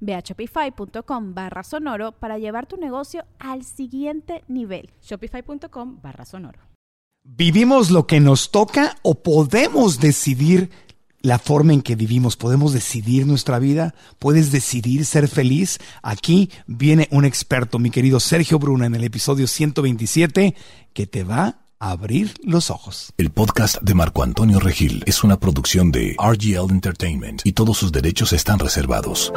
Ve a shopify.com barra sonoro para llevar tu negocio al siguiente nivel. Shopify.com barra sonoro. ¿Vivimos lo que nos toca o podemos decidir la forma en que vivimos? ¿Podemos decidir nuestra vida? ¿Puedes decidir ser feliz? Aquí viene un experto, mi querido Sergio Bruna, en el episodio 127, que te va a abrir los ojos. El podcast de Marco Antonio Regil es una producción de RGL Entertainment y todos sus derechos están reservados.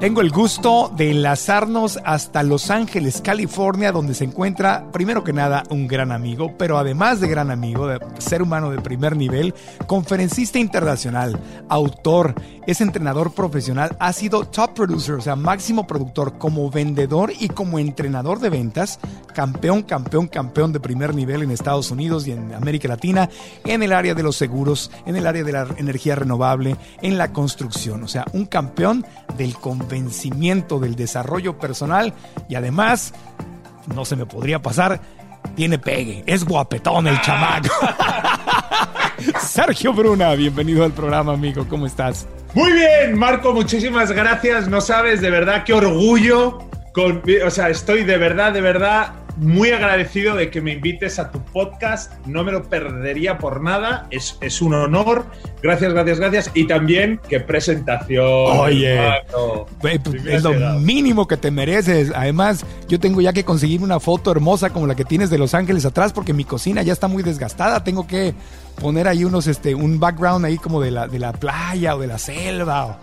Tengo el gusto de enlazarnos hasta Los Ángeles, California, donde se encuentra, primero que nada, un gran amigo, pero además de gran amigo, de ser humano de primer nivel, conferencista internacional, autor, es entrenador profesional, ha sido top producer, o sea, máximo productor como vendedor y como entrenador de ventas, campeón, campeón, campeón de primer nivel en Estados Unidos y en América Latina, en el área de los seguros, en el área de la energía renovable, en la construcción, o sea, un campeón del convencimiento del desarrollo personal y además, no se me podría pasar, tiene pegue, es guapetón el chamaco. Sergio Bruna, bienvenido al programa, amigo, ¿cómo estás? Muy bien, Marco, muchísimas gracias. No sabes de verdad qué orgullo. Con, o sea, estoy de verdad, de verdad muy agradecido de que me invites a tu podcast. No me lo perdería por nada. Es, es un honor. Gracias, gracias, gracias. Y también, qué presentación. Oye, pues, es lo mínimo que te mereces. Además, yo tengo ya que conseguir una foto hermosa como la que tienes de Los Ángeles atrás porque mi cocina ya está muy desgastada. Tengo que poner ahí unos, este, un background ahí como de la, de la playa o de la selva o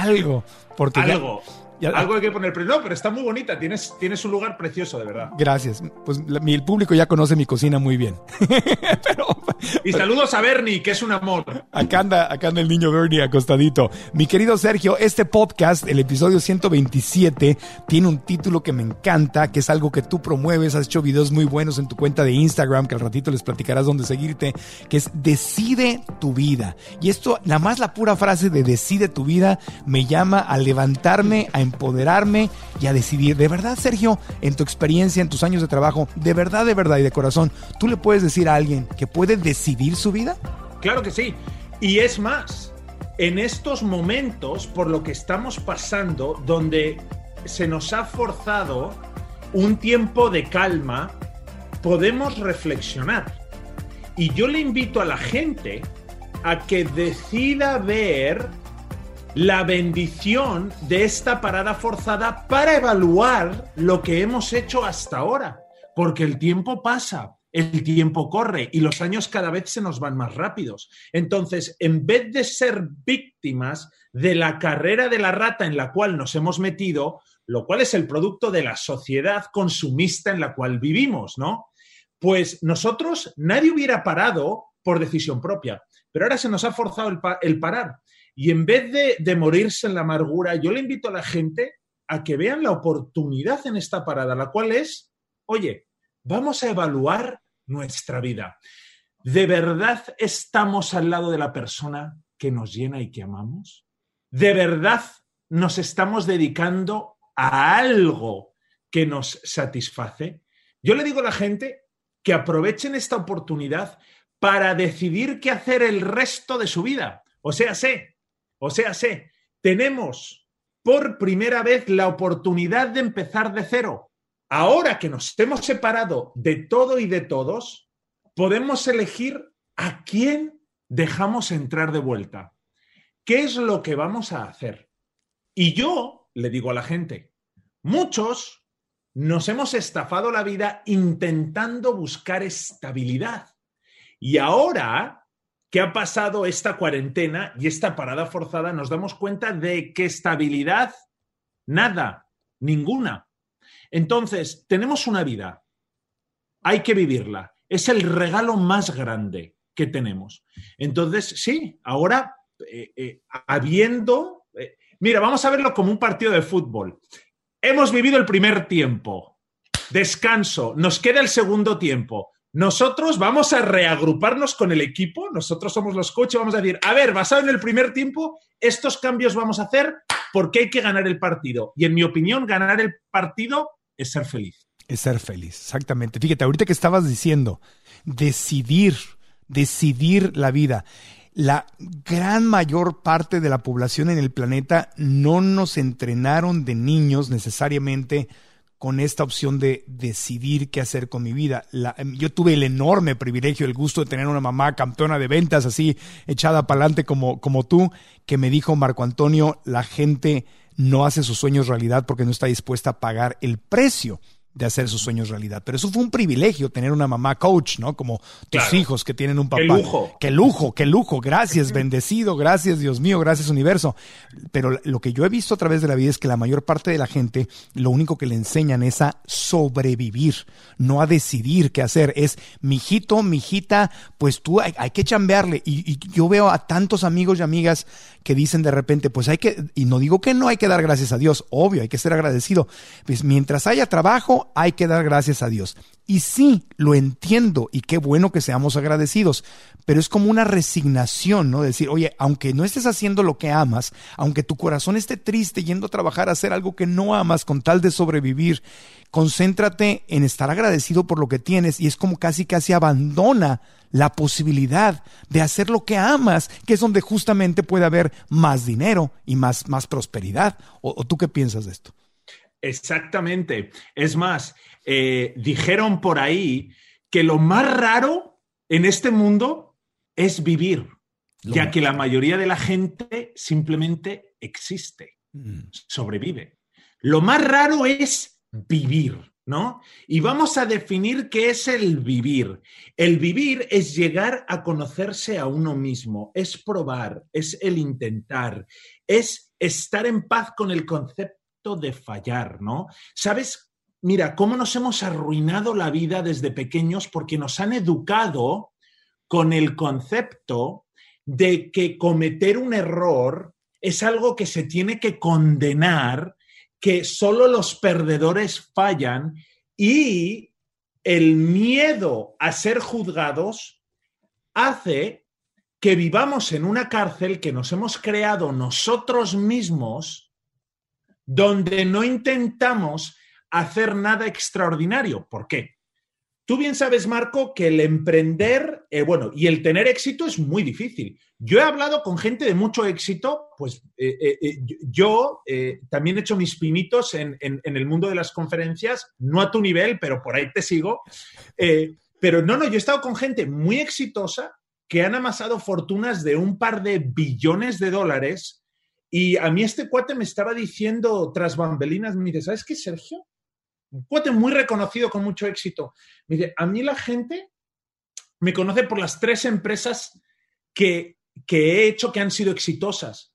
algo. Porque algo. Algo hay que poner, pero no, pero está muy bonita, tienes, tienes un lugar precioso, de verdad. Gracias. Pues el público ya conoce mi cocina muy bien. y saludos a Bernie, que es un amor. Acá anda, acá anda el niño Bernie acostadito. Mi querido Sergio, este podcast, el episodio 127, tiene un título que me encanta, que es algo que tú promueves, has hecho videos muy buenos en tu cuenta de Instagram, que al ratito les platicarás dónde seguirte, que es Decide tu vida. Y esto, nada más la pura frase de Decide tu vida, me llama a levantarme, a empoderarme y a decidir. De verdad, Sergio, en tu experiencia, en tus años de trabajo, de verdad, de verdad y de corazón, ¿tú le puedes decir a alguien que puede decidir su vida? Claro que sí. Y es más, en estos momentos, por lo que estamos pasando, donde se nos ha forzado un tiempo de calma, podemos reflexionar. Y yo le invito a la gente a que decida ver la bendición de esta parada forzada para evaluar lo que hemos hecho hasta ahora, porque el tiempo pasa, el tiempo corre y los años cada vez se nos van más rápidos. Entonces, en vez de ser víctimas de la carrera de la rata en la cual nos hemos metido, lo cual es el producto de la sociedad consumista en la cual vivimos, ¿no? Pues nosotros nadie hubiera parado por decisión propia, pero ahora se nos ha forzado el, parar. Y en vez de, morirse en la amargura, yo le invito a la gente a que vean la oportunidad en esta parada, la cual es, oye, vamos a evaluar nuestra vida. ¿De verdad estamos al lado de la persona que nos llena y que amamos? ¿De verdad nos estamos dedicando a algo que nos satisface? Yo le digo a la gente que aprovechen esta oportunidad para decidir qué hacer el resto de su vida. O sea, sé, o sea, sé, tenemos por primera vez la oportunidad de empezar de cero. Ahora que nos hemos separado de todo y de todos, podemos elegir a quién dejamos entrar de vuelta. ¿Qué es lo que vamos a hacer? Y yo le digo a la gente, muchos nos hemos estafado la vida intentando buscar estabilidad. Y ahora que ha pasado esta cuarentena y esta parada forzada, nos damos cuenta de que estabilidad, nada, ninguna. Entonces, tenemos una vida, hay que vivirla. Es el regalo más grande que tenemos. Entonces, sí, ahora, eh, eh, habiendo... Eh, mira, vamos a verlo como un partido de fútbol. Hemos vivido el primer tiempo. Descanso. Nos queda el segundo tiempo. Nosotros vamos a reagruparnos con el equipo, nosotros somos los coaches, vamos a decir, a ver, basado en el primer tiempo, estos cambios vamos a hacer porque hay que ganar el partido. Y en mi opinión, ganar el partido es ser feliz. Es ser feliz, exactamente. Fíjate, ahorita que estabas diciendo, decidir, decidir la vida. La gran mayor parte de la población en el planeta no nos entrenaron de niños necesariamente con esta opción de decidir qué hacer con mi vida. Em, yo tuve el enorme privilegio, el gusto de tener una mamá campeona de ventas, así echada para adelante como, como tú, que me dijo, Marco Antonio, la gente no hace sus sueños realidad porque no está dispuesta a pagar el precio de hacer sus sueños realidad. Pero eso fue un privilegio tener una mamá coach, ¿no? Como tus hijos que tienen un papá. Qué lujo. Qué lujo, qué lujo. Gracias, bendecido, gracias Dios mío, gracias universo. Pero lo que yo he visto a través de la vida es que la mayor parte de la gente lo único que le enseñan es a sobrevivir, no a decidir qué hacer. Es, mijito, mijita, pues tú hay, que chambearle. Y, y yo veo a tantos amigos y amigas que dicen de repente, pues hay que, y no digo que no hay que dar gracias a Dios, obvio, hay que ser agradecido. Pues mientras haya trabajo, hay que dar gracias a Dios. Y sí, lo entiendo y qué bueno que seamos agradecidos, pero es como una resignación, ¿no? Decir, oye, aunque no estés haciendo lo que amas, aunque tu corazón esté triste yendo a trabajar a hacer algo que no amas con tal de sobrevivir, concéntrate en estar agradecido por lo que tienes y es como casi casi abandona la posibilidad de hacer lo que amas, que es donde justamente puede haber más dinero y más, más prosperidad. ¿O, tú qué piensas de esto? Exactamente. Es más, eh, dijeron por ahí que lo más raro en este mundo es vivir, ya que la mayoría de la gente simplemente existe, mm. sobrevive. Lo más raro es vivir, ¿no? Y vamos a definir qué es el vivir. El vivir es llegar a conocerse a uno mismo, es probar, es el intentar, es estar en paz con el concepto de fallar, ¿no? ¿Sabes? Mira, cómo nos hemos arruinado la vida desde pequeños porque nos han educado con el concepto de que cometer un error es algo que se tiene que condenar que solo los perdedores fallan y el miedo a ser juzgados hace que vivamos en una cárcel que nos hemos creado nosotros mismos, donde no intentamos hacer nada extraordinario. ¿Por qué? Tú bien sabes, Marco, que el emprender, eh, bueno, y el tener éxito es muy difícil. Yo he hablado con gente de mucho éxito, pues eh, eh, yo también he hecho mis pinitos en, el mundo de las conferencias, no a tu nivel, pero por ahí te sigo. pero no, no, yo he estado con gente muy exitosa que han amasado fortunas de un par de billones de dólares y a mí este cuate me estaba diciendo tras bambelinas, me dice, ¿sabes qué, Sergio? un cuate muy reconocido con mucho éxito. Mire, a mí la gente me conoce por las tres empresas que, he hecho que han sido exitosas,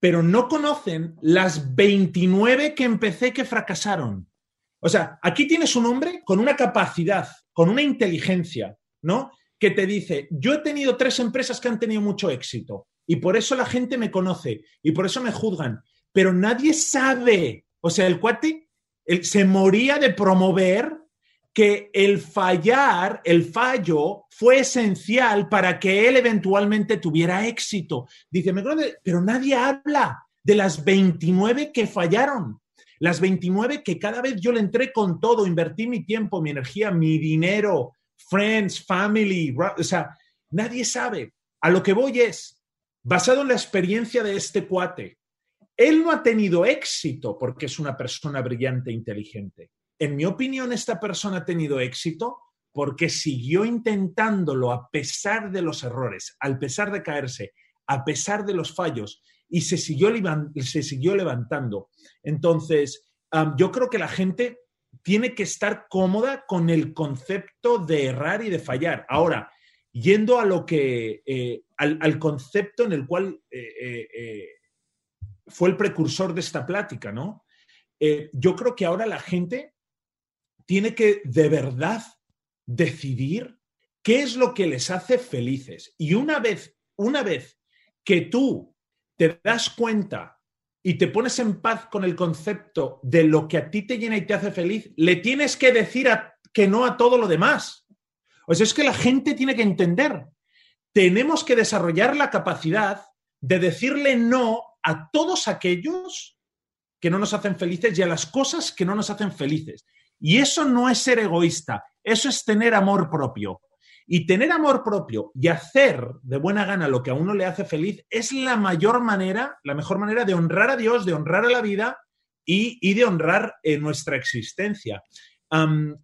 pero no conocen las 29 que empecé que fracasaron. O sea, aquí tienes un hombre con una capacidad, con una inteligencia, ¿no? Que te dice, yo he tenido tres empresas que han tenido mucho éxito y por eso la gente me conoce y por eso me juzgan, pero nadie sabe. O sea, el cuate se moría de promover que el fallar, el fallo, fue esencial para que él eventualmente tuviera éxito. Dice, pero nadie habla de las 29 que fallaron. Las 29 que cada vez yo le entré con todo, invertí mi tiempo, mi energía, mi dinero, friends, family, o sea, nadie sabe. A lo que voy es, basado en la experiencia de este cuate, él no ha tenido éxito porque es una persona brillante e inteligente. En mi opinión, esta persona ha tenido éxito porque siguió intentándolo a pesar de los errores, al pesar de caerse, a pesar de los fallos, y se siguió, levantando. Entonces, yo creo que la gente tiene que estar cómoda con el concepto de errar y de fallar. Ahora, yendo a lo que, eh, al, concepto en el cual eh, eh, fue el precursor de esta plática, ¿no? yo creo que ahora la gente tiene que de verdad decidir qué es lo que les hace felices. Y una vez, una vez que tú te das cuenta y te pones en paz con el concepto de lo que a ti te llena y te hace feliz, le tienes que decir que no a todo lo demás. O sea, es que la gente tiene que entender. Tenemos que desarrollar la capacidad de decirle no a todos aquellos que no nos hacen felices y a las cosas que no nos hacen felices. Y eso no es ser egoísta, eso es tener amor propio. Y tener amor propio y hacer de buena gana lo que a uno le hace feliz es la mayor manera, la mejor manera de honrar a Dios, de honrar a la vida y, de honrar eh, nuestra existencia.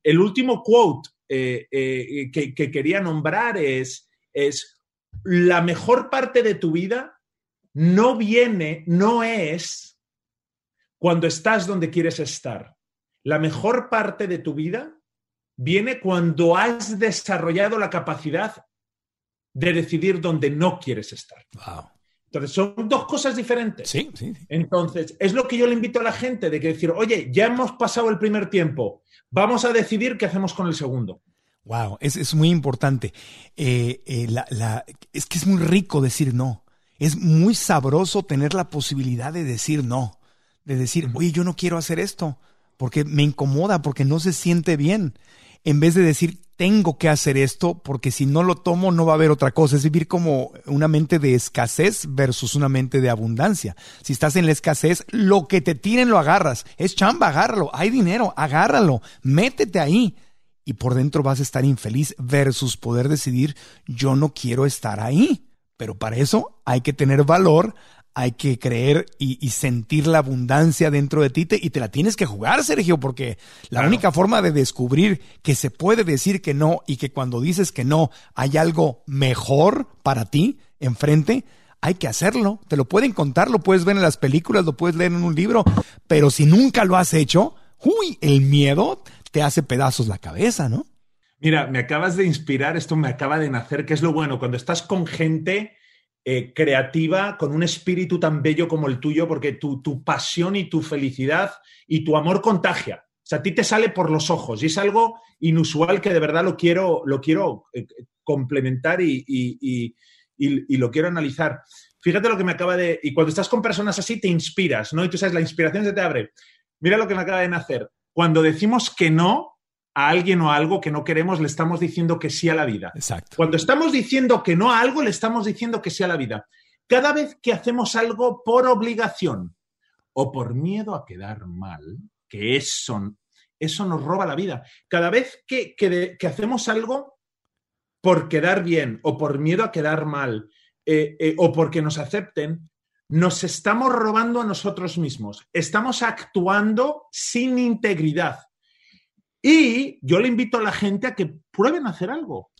el último quote eh, eh, que, que, quería nombrar es, la mejor parte de tu vida no viene, no es cuando estás donde quieres estar. La mejor parte de tu vida viene cuando has desarrollado la capacidad de decidir dónde no quieres estar. Entonces, son dos cosas diferentes. Sí, sí, Entonces, es lo que yo le invito a la gente de que decir, oye, ya hemos pasado el primer tiempo, vamos a decidir qué hacemos con el segundo. Wow, es, muy importante. Eh, eh, es que es muy rico decir no. Es muy sabroso tener la posibilidad de decir no. De decir, oye, yo no quiero hacer esto porque me incomoda, porque no se siente bien en vez de decir, tengo que hacer esto porque si no lo tomo no va a haber otra cosa. Es vivir como una mente de escasez versus una mente de abundancia. Si estás en la escasez, lo que te tiren lo agarras. Es chamba, agárralo. Hay dinero, agárralo. Métete ahí. Y por dentro vas a estar infeliz versus poder decidir, yo no quiero estar ahí. Pero para eso hay que tener valor, hay que creer y, sentir la abundancia dentro de ti y te la tienes que jugar, Sergio, porque la única forma de descubrir que se puede decir que no y que cuando dices que no hay algo mejor para ti enfrente, hay que hacerlo. Te lo pueden contar, lo puedes ver en las películas, lo puedes leer en un libro, pero si nunca lo has hecho, uy, el miedo te hace pedazos la cabeza, ¿no? Mira, me acabas de inspirar, esto me acaba de nacer, que es lo bueno, cuando estás con gente eh, creativa, con un espíritu tan bello como el tuyo, porque tu, tu, pasión y tu felicidad y tu amor contagia. O sea, a ti te sale por los ojos y es algo inusual que de verdad lo quiero, lo quiero eh, complementar y, y, y, lo quiero analizar. Fíjate lo que me acaba de... Y cuando estás con personas así, te inspiras, ¿no? Y tú sabes, la inspiración se te abre. Mira lo que me acaba de nacer. Cuando decimos que no, a alguien o a algo que no queremos, le estamos diciendo que sí a la vida. Exacto. Cuando estamos diciendo que no a algo, le estamos diciendo que sí a la vida. Cada vez que hacemos algo por obligación o por miedo a quedar mal, que eso, eso nos roba la vida. Cada vez que, que, hacemos algo por quedar bien o por miedo a quedar mal eh, eh, o porque nos acepten, nos estamos robando a nosotros mismos. Estamos actuando sin integridad. Y yo le invito a la gente a que prueben a hacer algo.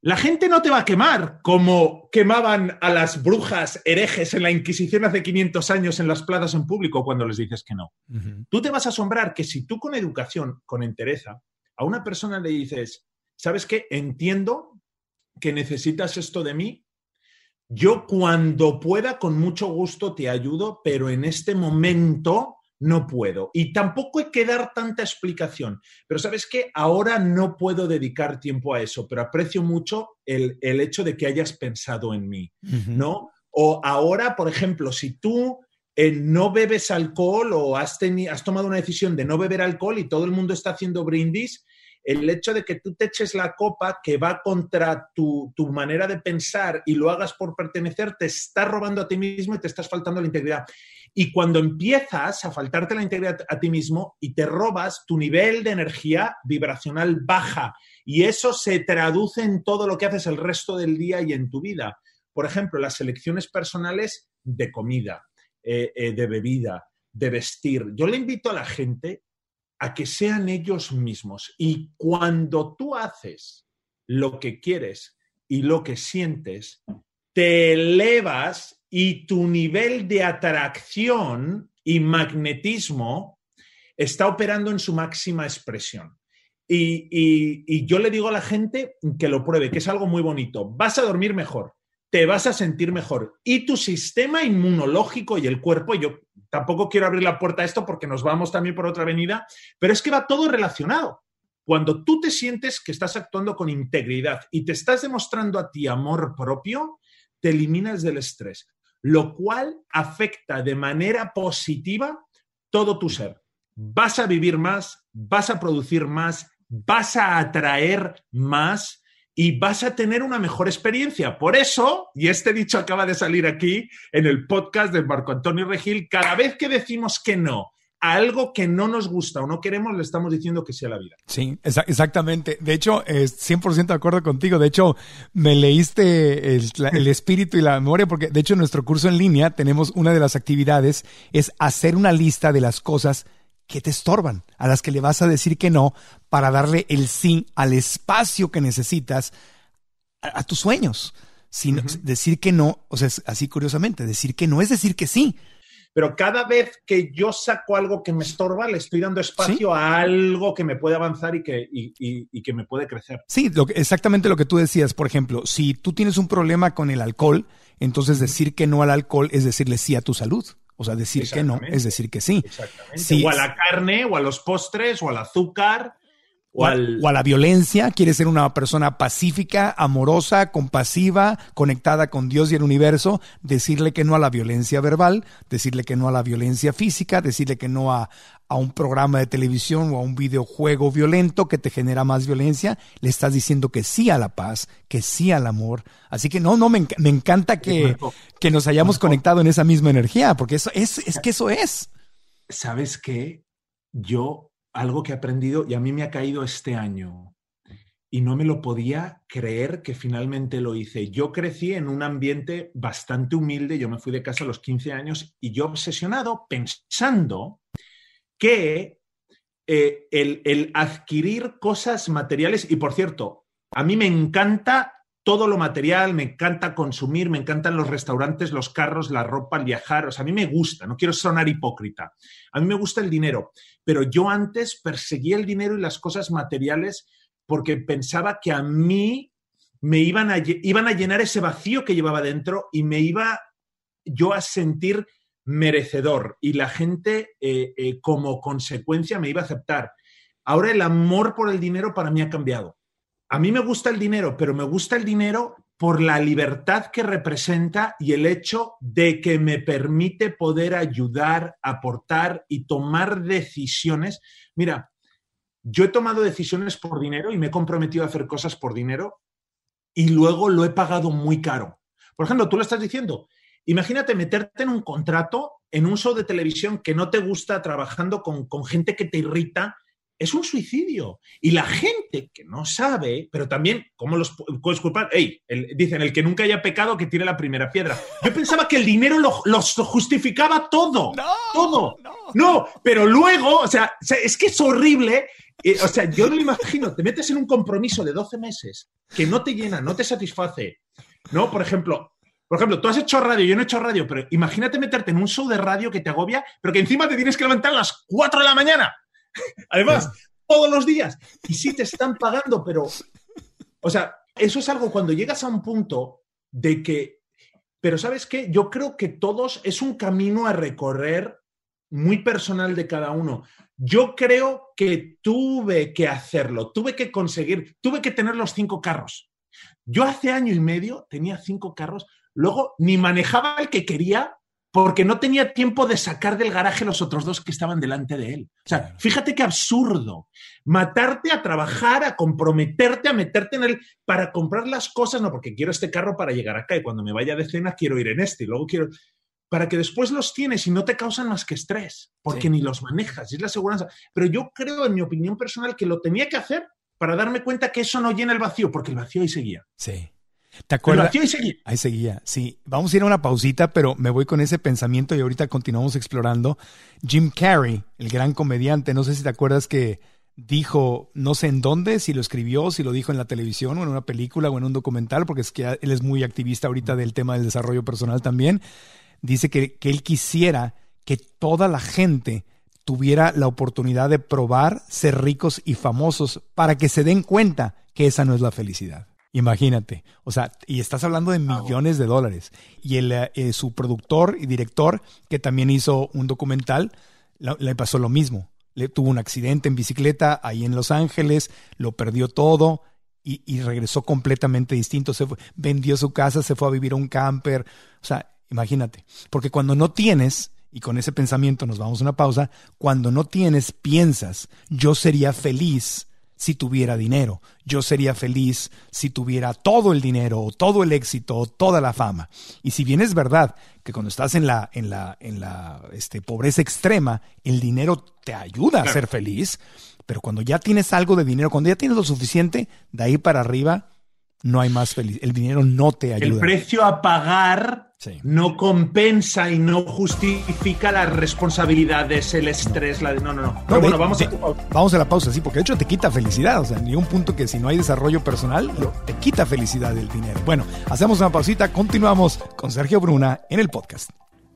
La gente no te va a quemar como quemaban a las brujas herejes en la Inquisición hace 500 años en las plazas en público cuando les dices que no. Tú te vas a asombrar que si tú con educación, con entereza, a una persona le dices, ¿sabes qué? Entiendo que necesitas esto de mí. Yo cuando pueda, con mucho gusto te ayudo, pero en este momento no puedo. Y tampoco hay que dar tanta explicación. Pero sabes que ahora no puedo dedicar tiempo a eso, pero aprecio mucho el, hecho de que hayas pensado en mí, ¿no? O ahora, por ejemplo, si tú eh, no bebes alcohol o has, has tomado una decisión de no beber alcohol y todo el mundo está haciendo brindis, el hecho de que tú te eches la copa que va contra tu, tu, manera de pensar y lo hagas por pertenecer, te está robando a ti mismo y te estás faltando la integridad. Y cuando empiezas a faltarte la integridad a ti mismo y te robas, tu nivel de energía vibracional baja y eso se traduce en todo lo que haces el resto del día y en tu vida. Por ejemplo, las elecciones personales de comida, eh, eh, de bebida, de vestir. Yo le invito a la gente a que sean ellos mismos y cuando tú haces lo que quieres y lo que sientes, te elevas y tu nivel de atracción y magnetismo está operando en su máxima expresión. y, yo le digo a la gente que lo pruebe, que es algo muy bonito. Vas a dormir mejor, te vas a sentir mejor y tu sistema inmunológico y el cuerpo, yo tampoco quiero abrir la puerta a esto porque nos vamos también por otra avenida, pero es que va todo relacionado. Cuando tú te sientes que estás actuando con integridad y te estás demostrando a ti amor propio, te eliminas del estrés, lo cual afecta de manera positiva todo tu ser. Vas a vivir más, vas a producir más, vas a atraer más y vas a tener una mejor experiencia. Por eso, y este dicho acaba de salir aquí en el podcast de Marco Antonio Regil, cada vez que decimos que no a algo que no nos gusta o no queremos, le estamos diciendo que sea la vida. Sí, exactamente. De hecho, es 100% de acuerdo contigo. De hecho, me leíste el, el, espíritu y la memoria, porque de hecho en nuestro curso en línea tenemos una de las actividades, es hacer una lista de las cosas que te estorban, a las que le vas a decir que no para darle el sí al espacio que necesitas a, tus sueños. Sin, Decir que no, o sea, así curiosamente, decir que no es decir que sí. Pero cada vez que yo saco algo que me estorba, le estoy dando espacio a algo que me puede avanzar y que, y, que me puede crecer. Sí, lo exactamente lo que tú decías. Por ejemplo, si tú tienes un problema con el alcohol, entonces decir que no al alcohol es decirle sí a tu salud. O sea, decir que no es decir que sí. Exactamente. O a la carne, o a los postres, o al azúcar. O, a la violencia, quiere ser una persona pacífica, amorosa, compasiva, conectada con Dios y el universo, decirle que no a la violencia verbal, decirle que no a la violencia física, decirle que no a, a un programa de televisión o a un videojuego violento que te genera más violencia, le estás diciendo que sí a la paz, que sí al amor. Así que no, no, me, me encanta que, que, nos hayamos conectado en esa misma energía, porque eso es, es que eso es. ¿Sabes qué? Yo, algo que he aprendido y a mí me ha caído este año y no me lo podía creer que finalmente lo hice. Yo crecí en un ambiente bastante humilde, yo me fui de casa a los 15 años y yo obsesionado pensando que eh, el, adquirir cosas materiales, y por cierto, a mí me encanta todo lo material, me encanta consumir, me encantan los restaurantes, los carros, la ropa, el viajar, o sea, a mí me gusta, no quiero sonar hipócrita, a mí me gusta el dinero, pero yo antes perseguía el dinero y las cosas materiales porque pensaba que a mí me iban a, iban a llenar ese vacío que llevaba dentro y me iba yo a sentir merecedor y la gente eh, eh, como consecuencia me iba a aceptar. Ahora el amor por el dinero para mí ha cambiado. A mí me gusta el dinero, pero me gusta el dinero por la libertad que representa y el hecho de que me permite poder ayudar, aportar y tomar decisiones. Mira, yo he tomado decisiones por dinero y me he comprometido a hacer cosas por dinero y luego lo he pagado muy caro. Por ejemplo, tú lo estás diciendo, Imagínate meterte en un contrato, en un show de televisión que no te gusta, trabajando con, gente que te irrita. Es un suicidio. Y la gente que no sabe, pero también, ¿cómo los puedes culpar? Ey, dicen, el que nunca haya pecado, que tire la primera piedra. Yo pensaba que el dinero lo, justificaba todo. No, todo. No. no, pero luego, o sea, es que es horrible. Eh, o sea, yo no me imagino, te metes en un compromiso de 12 meses que no te llena, no te satisface. ¿no? Por ejemplo, por ejemplo, tú has hecho radio, yo no he hecho radio, pero imagínate meterte en un show de radio que te agobia, pero que encima te tienes que levantar a las 4 de la mañana. Además, todos los días. Y sí te están pagando, pero. O sea, eso es algo cuando llegas a un punto de que. Pero ¿sabes qué? Yo creo que todos es un camino a recorrer muy personal de cada uno. Yo creo que tuve que hacerlo, tuve que conseguir, tuve que tener los cinco carros. Yo hace año y medio tenía cinco carros Luego ni manejaba el que quería porque no tenía tiempo de sacar del garaje los otros dos que estaban delante de él. O sea, fíjate qué absurdo. Matarte a trabajar, a comprometerte, a meterte en él para comprar las cosas, no, porque quiero este carro para llegar acá y cuando me vaya de cena quiero ir en este y luego quiero para que después los tienes y no te causan más que estrés, porque ni los manejas, es la seguridad. Pero yo creo, en mi opinión personal, que lo tenía que hacer para darme cuenta que eso no llena el vacío, porque el vacío ahí seguía. Sí. ¿Te acuerdas? ahí seguía. Ahí seguía, sí. Vamos a ir a una pausita, pero me voy con ese pensamiento y ahorita continuamos explorando. Jim Carrey, el gran comediante, no sé si te acuerdas que dijo, no sé en dónde, si lo escribió, si lo dijo en la televisión o en una película o en un documental, porque es que él es muy activista ahorita del tema del desarrollo personal también. Dice que, que él quisiera que toda la gente tuviera la oportunidad de probar ser ricos y famosos para que se den cuenta que esa no es la felicidad. Imagínate, o sea, y estás hablando de millones de dólares. Y el, eh, su productor y director, que también hizo un documental, le pasó lo mismo. Le, tuvo un accidente en bicicleta ahí en Los Ángeles, lo perdió todo y, y regresó completamente distinto. Se fue, vendió su casa, se fue a vivir a un camper. O sea, imagínate, porque cuando no tienes, y con ese pensamiento nos vamos a una pausa, cuando no tienes, piensas, yo sería feliz si tuviera dinero. Yo sería feliz si tuviera todo el dinero, o todo el éxito, o toda la fama. Y si bien es verdad que cuando estás en la, en la, en la este, pobreza extrema, el dinero te ayuda a ser feliz, pero cuando ya tienes algo de dinero, cuando ya tienes lo suficiente, de ahí para arriba, no hay más feliz. El dinero no te ayuda. El precio a pagar no compensa y no justifica las responsabilidades, el estrés, no. la no, no, no. Pero bueno, vamos, a... vamos a la pausa, sí, porque de hecho te quita felicidad. O sea, ni un punto que si no hay desarrollo personal, te quita felicidad el dinero. Bueno, hacemos una pausita, continuamos con Sergio Bruna en el podcast.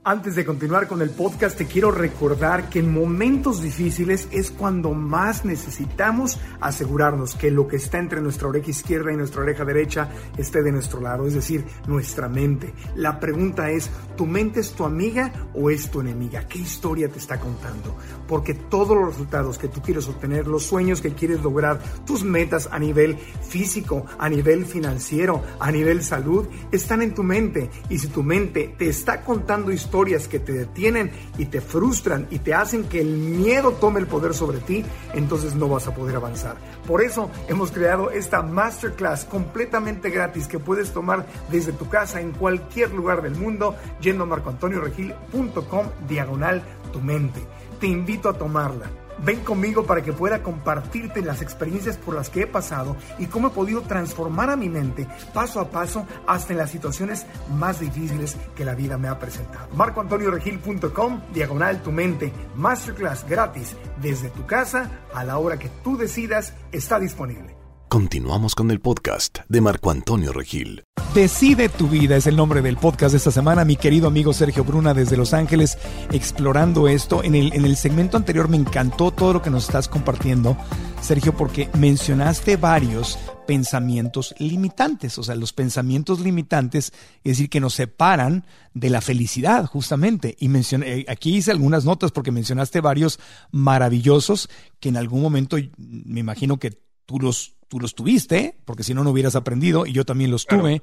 Antes de continuar con el podcast, te quiero recordar que en momentos difíciles es cuando más necesitamos asegurarnos que lo que está entre nuestra oreja izquierda y nuestra oreja derecha esté de nuestro lado, es decir, nuestra mente. La pregunta es, ¿tu mente es tu amiga o es tu enemiga? ¿Qué historia te está contando? Porque todos los resultados que tú quieres obtener, los sueños que quieres lograr, tus metas a nivel físico, a nivel financiero, a nivel salud, están en tu mente. Y si tu mente te está contando historias, que te detienen y te frustran y te hacen que el miedo tome el poder sobre ti, entonces no vas a poder avanzar. Por eso hemos creado esta masterclass completamente gratis que puedes tomar desde tu casa en cualquier lugar del mundo yendo a marcoantonioregil.com diagonal tu mente. Te invito a tomarla Ven conmigo para que pueda compartirte las experiencias por las que he pasado y cómo he podido transformar a mi mente paso a paso hasta en las situaciones más difíciles que la vida me ha presentado. MarcoAntonioRegil.com, diagonal tu mente, masterclass gratis desde tu casa a la hora que tú decidas está disponible. Continuamos con el podcast de Marco Antonio Regil. Decide tu vida es el nombre del podcast de esta semana. Mi querido amigo Sergio Bruna desde Los Ángeles explorando esto. En el, en el segmento anterior me encantó todo lo que nos estás compartiendo, Sergio, porque mencionaste varios pensamientos limitantes. O sea, los pensamientos limitantes, es decir, que nos separan de la felicidad, justamente. Y mencioné, eh, aquí hice algunas notas porque mencionaste varios maravillosos que en algún momento me imagino que tú los tú los tuviste, porque si no, no hubieras aprendido, y yo también los tuve.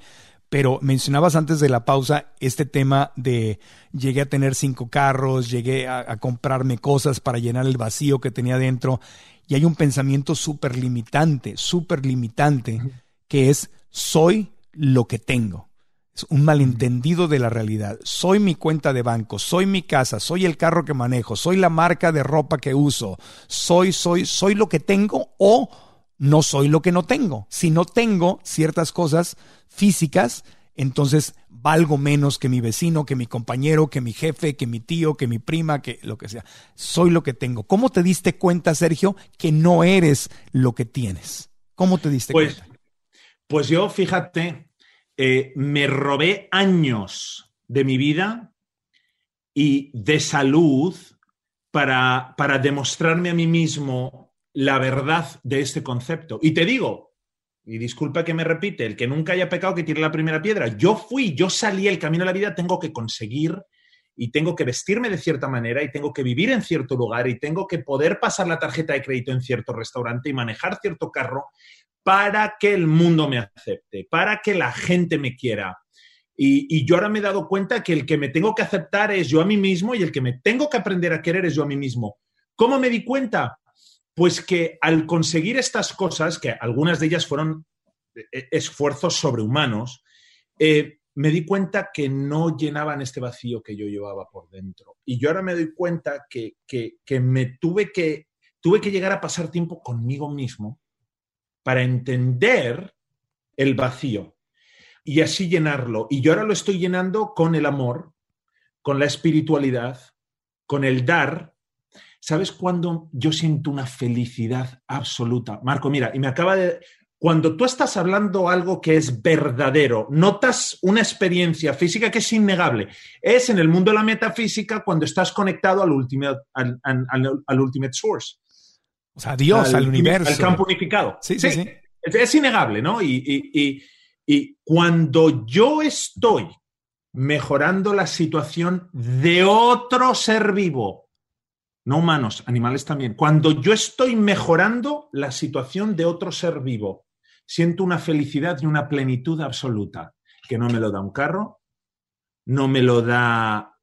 Pero mencionabas antes de la pausa este tema de llegué a tener cinco carros, llegué a, comprarme cosas para llenar el vacío que tenía dentro. Y hay un pensamiento súper limitante, súper limitante, que es soy lo que tengo. Es un malentendido de la realidad. Soy mi cuenta de banco, soy mi casa, soy el carro que manejo, soy la marca de ropa que uso, soy, soy, soy lo que tengo o no soy lo que no tengo. Si no tengo ciertas cosas físicas, entonces valgo menos que mi vecino, que mi compañero, que mi jefe, que mi tío, que mi prima, que lo que sea. Soy lo que tengo. ¿Cómo te diste cuenta, Sergio, que no eres lo que tienes? ¿Cómo te diste pues, cuenta? Pues yo, fíjate, eh, me robé años de mi vida y de salud para, para demostrarme a mí mismo la verdad de este concepto. Y te digo, y disculpa que me repite, el que nunca haya pecado que tire la primera piedra. Yo fui, yo salí el camino de la vida, tengo que conseguir y tengo que vestirme de cierta manera y tengo que vivir en cierto lugar y tengo que poder pasar la tarjeta de crédito en cierto restaurante y manejar cierto carro para que el mundo me acepte, para que la gente me quiera. Y, y, yo ahora me he dado cuenta que el que me tengo que aceptar es yo a mí mismo y el que me tengo que aprender a querer es yo a mí mismo. ¿Cómo me di cuenta? Pues que al conseguir estas cosas, que algunas de ellas fueron eh, esfuerzos sobrehumanos, eh, me di cuenta que no llenaban este vacío que yo llevaba por dentro. Y yo ahora me doy cuenta que, me tuve que, tuve que llegar a pasar tiempo conmigo mismo para entender el vacío y así llenarlo. Y yo ahora lo estoy llenando con el amor, con la espiritualidad, con el dar ¿Sabes cuándo yo siento una felicidad absoluta? Marco, mira, y me acaba de... cuando tú estás hablando algo que es verdadero, notas una experiencia física que es innegable. Es en el mundo de la metafísica cuando estás conectado al ultimate, al, al, ultimate source. O sea, Dios, al, universo. Al campo unificado. Sí, sí, sí. Es, innegable, ¿no? Y, y, y cuando yo estoy mejorando la situación de otro ser vivo, no humanos, animales también, cuando yo estoy mejorando la situación de otro ser vivo, siento una felicidad y una plenitud absoluta, que no me lo da un carro, no me lo da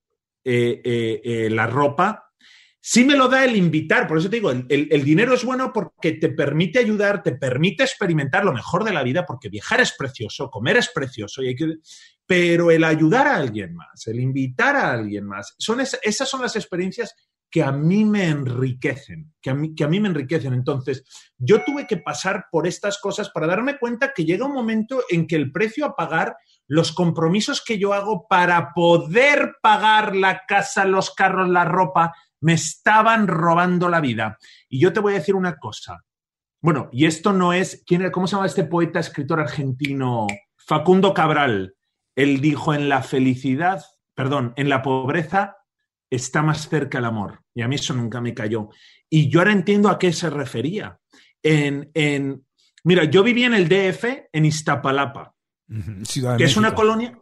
eh, eh, eh, la ropa, sí me lo da el invitar, por eso te digo, el, dinero es bueno porque te permite ayudar, te permite experimentar lo mejor de la vida, porque viajar es precioso, comer es precioso, pero el ayudar a alguien más, el invitar a alguien más, son esas son las experiencias que a mí me enriquecen, que a mí, que a mí me enriquecen. Entonces, yo tuve que pasar por estas cosas para darme cuenta que llega un momento en que el precio a pagar, los compromisos que yo hago para poder pagar la casa, los carros, la ropa, me estaban robando la vida. Y yo te voy a decir una cosa. Bueno, y esto no es, ¿quién, ¿cómo se llama este poeta, escritor argentino? Facundo Cabral. Él dijo en la felicidad, perdón, en la pobreza está más cerca el amor. Y a mí eso nunca me cayó. Y yo ahora entiendo a qué se refería. En, en mira, yo viví en el DF, en Iztapalapa, que es una colonia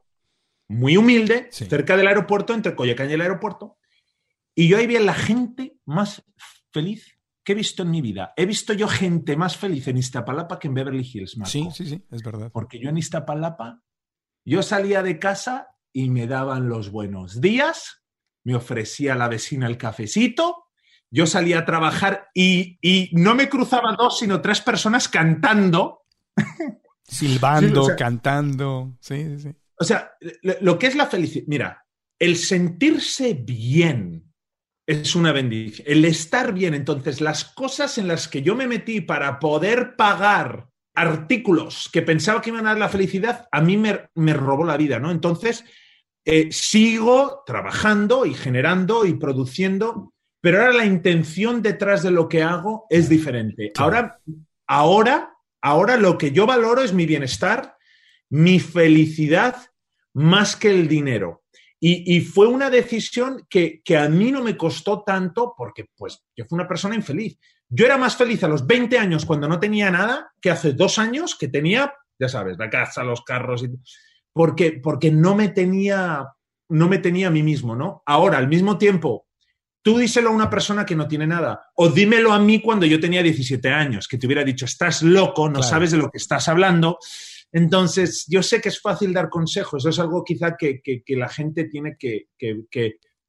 muy humilde, cerca del aeropuerto, entre Coyacán y el aeropuerto. Y yo ahí vi a la gente más feliz que he visto en mi vida. He visto yo gente más feliz en Iztapalapa que en Beverly Hills. Sí, sí, sí, es verdad. Porque yo en Iztapalapa, yo salía de casa y me daban los buenos días me ofrecía la vecina el cafecito, yo salía a trabajar y, no me cruzaban dos, sino tres personas cantando. Silbando, cantando. Sí, sí. O sea, lo que es la felicidad. Mira, el sentirse bien es una bendición. El estar bien. Entonces, las cosas en las que yo me metí para poder pagar artículos que pensaba que iban a dar la felicidad, a mí me, me robó la vida, ¿no? Entonces, eh, sigo trabajando y generando y produciendo, pero ahora la intención detrás de lo que hago es diferente. Ahora, ahora, ahora lo que yo valoro es mi bienestar, mi felicidad, más que el dinero. Y, fue una decisión que, que, a mí no me costó tanto porque pues yo fui una persona infeliz. Yo era más feliz a los 20 años cuando no tenía nada que hace dos años que tenía, ya sabes, la casa, los carros y porque, porque no, me tenía, no me tenía a mí mismo, ¿no? Ahora, al mismo tiempo, tú díselo a una persona que no tiene nada, o dímelo a mí cuando yo tenía 17 años, que te hubiera dicho, estás loco, no sabes de lo que estás hablando. Entonces, yo sé que es fácil dar consejos, eso es algo quizá que, la gente tiene que,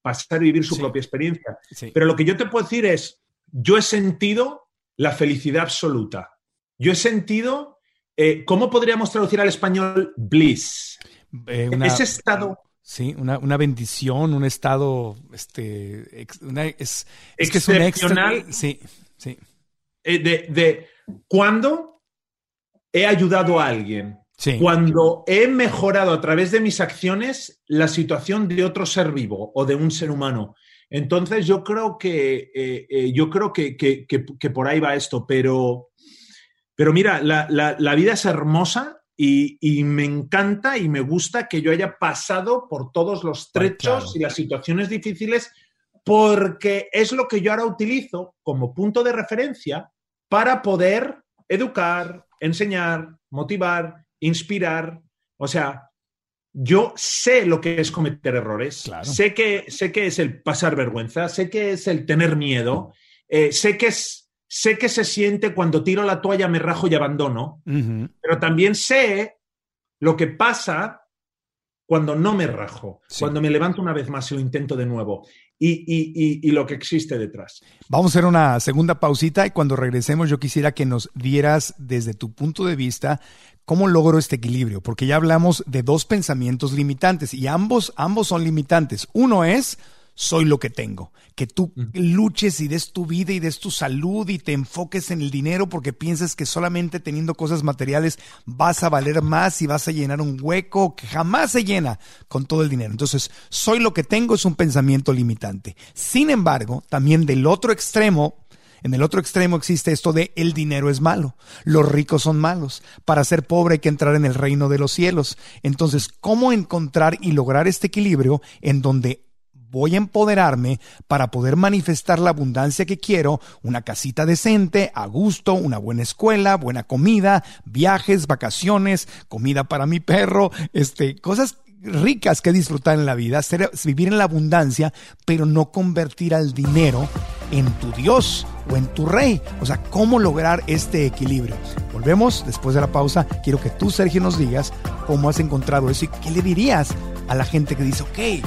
pasar y vivir su propia experiencia. Pero lo que yo te puedo decir es, yo he sentido la felicidad absoluta. Yo he sentido eh, ¿Cómo podríamos traducir al español bliss? Eh, Ese estado. Sí, una, bendición, un estado, este, es, que es un excepcional. Sí, sí. Eh, de, de cuando he ayudado a alguien, cuando he mejorado a través de mis acciones la situación de otro ser vivo o de un ser humano. Entonces yo creo que yo creo que, que, por ahí va esto, pero pero mira, la, vida es hermosa y, me encanta y me gusta que yo haya pasado por todos los trechos y las situaciones difíciles porque es lo que yo ahora utilizo como punto de referencia para poder educar, enseñar, motivar, inspirar. O sea, yo sé lo que es cometer errores, sé, que, sé que es el pasar vergüenza, sé que es el tener miedo, eh, sé que es sé que se siente cuando tiro la toalla, me rajo y abandono, pero también sé lo que pasa cuando no me rajo, cuando me levanto una vez más y lo intento de nuevo. Y, y, lo que existe detrás. Vamos a hacer una segunda pausita y cuando regresemos yo quisiera que nos dieras desde tu punto de vista cómo logro este equilibrio, porque ya hablamos de dos pensamientos limitantes y ambos, ambos son limitantes. Uno es soy lo que tengo. Que tú luches y des tu vida y des tu salud y te enfoques en el dinero porque piensas que solamente teniendo cosas materiales vas a valer más y vas a llenar un hueco que jamás se llena con todo el dinero. Entonces, soy lo que tengo es un pensamiento limitante. Sin embargo, también del otro extremo En el otro extremo existe esto de el dinero es malo, los ricos son malos, para ser pobre hay que entrar en el reino de los cielos. Entonces, ¿cómo encontrar y lograr este equilibrio en donde voy a empoderarme para poder manifestar la abundancia que quiero, una casita decente, a gusto, una buena escuela, buena comida, viajes, vacaciones, comida para mi perro, este, cosas ricas que disfrutar en la vida, vivir en la abundancia, pero no convertir al dinero en tu Dios o en tu rey. O sea, ¿cómo lograr este equilibrio? Volvemos después de la pausa. Quiero que tú, Sergio, nos digas cómo has encontrado eso y qué le dirías a la gente que dice, ok,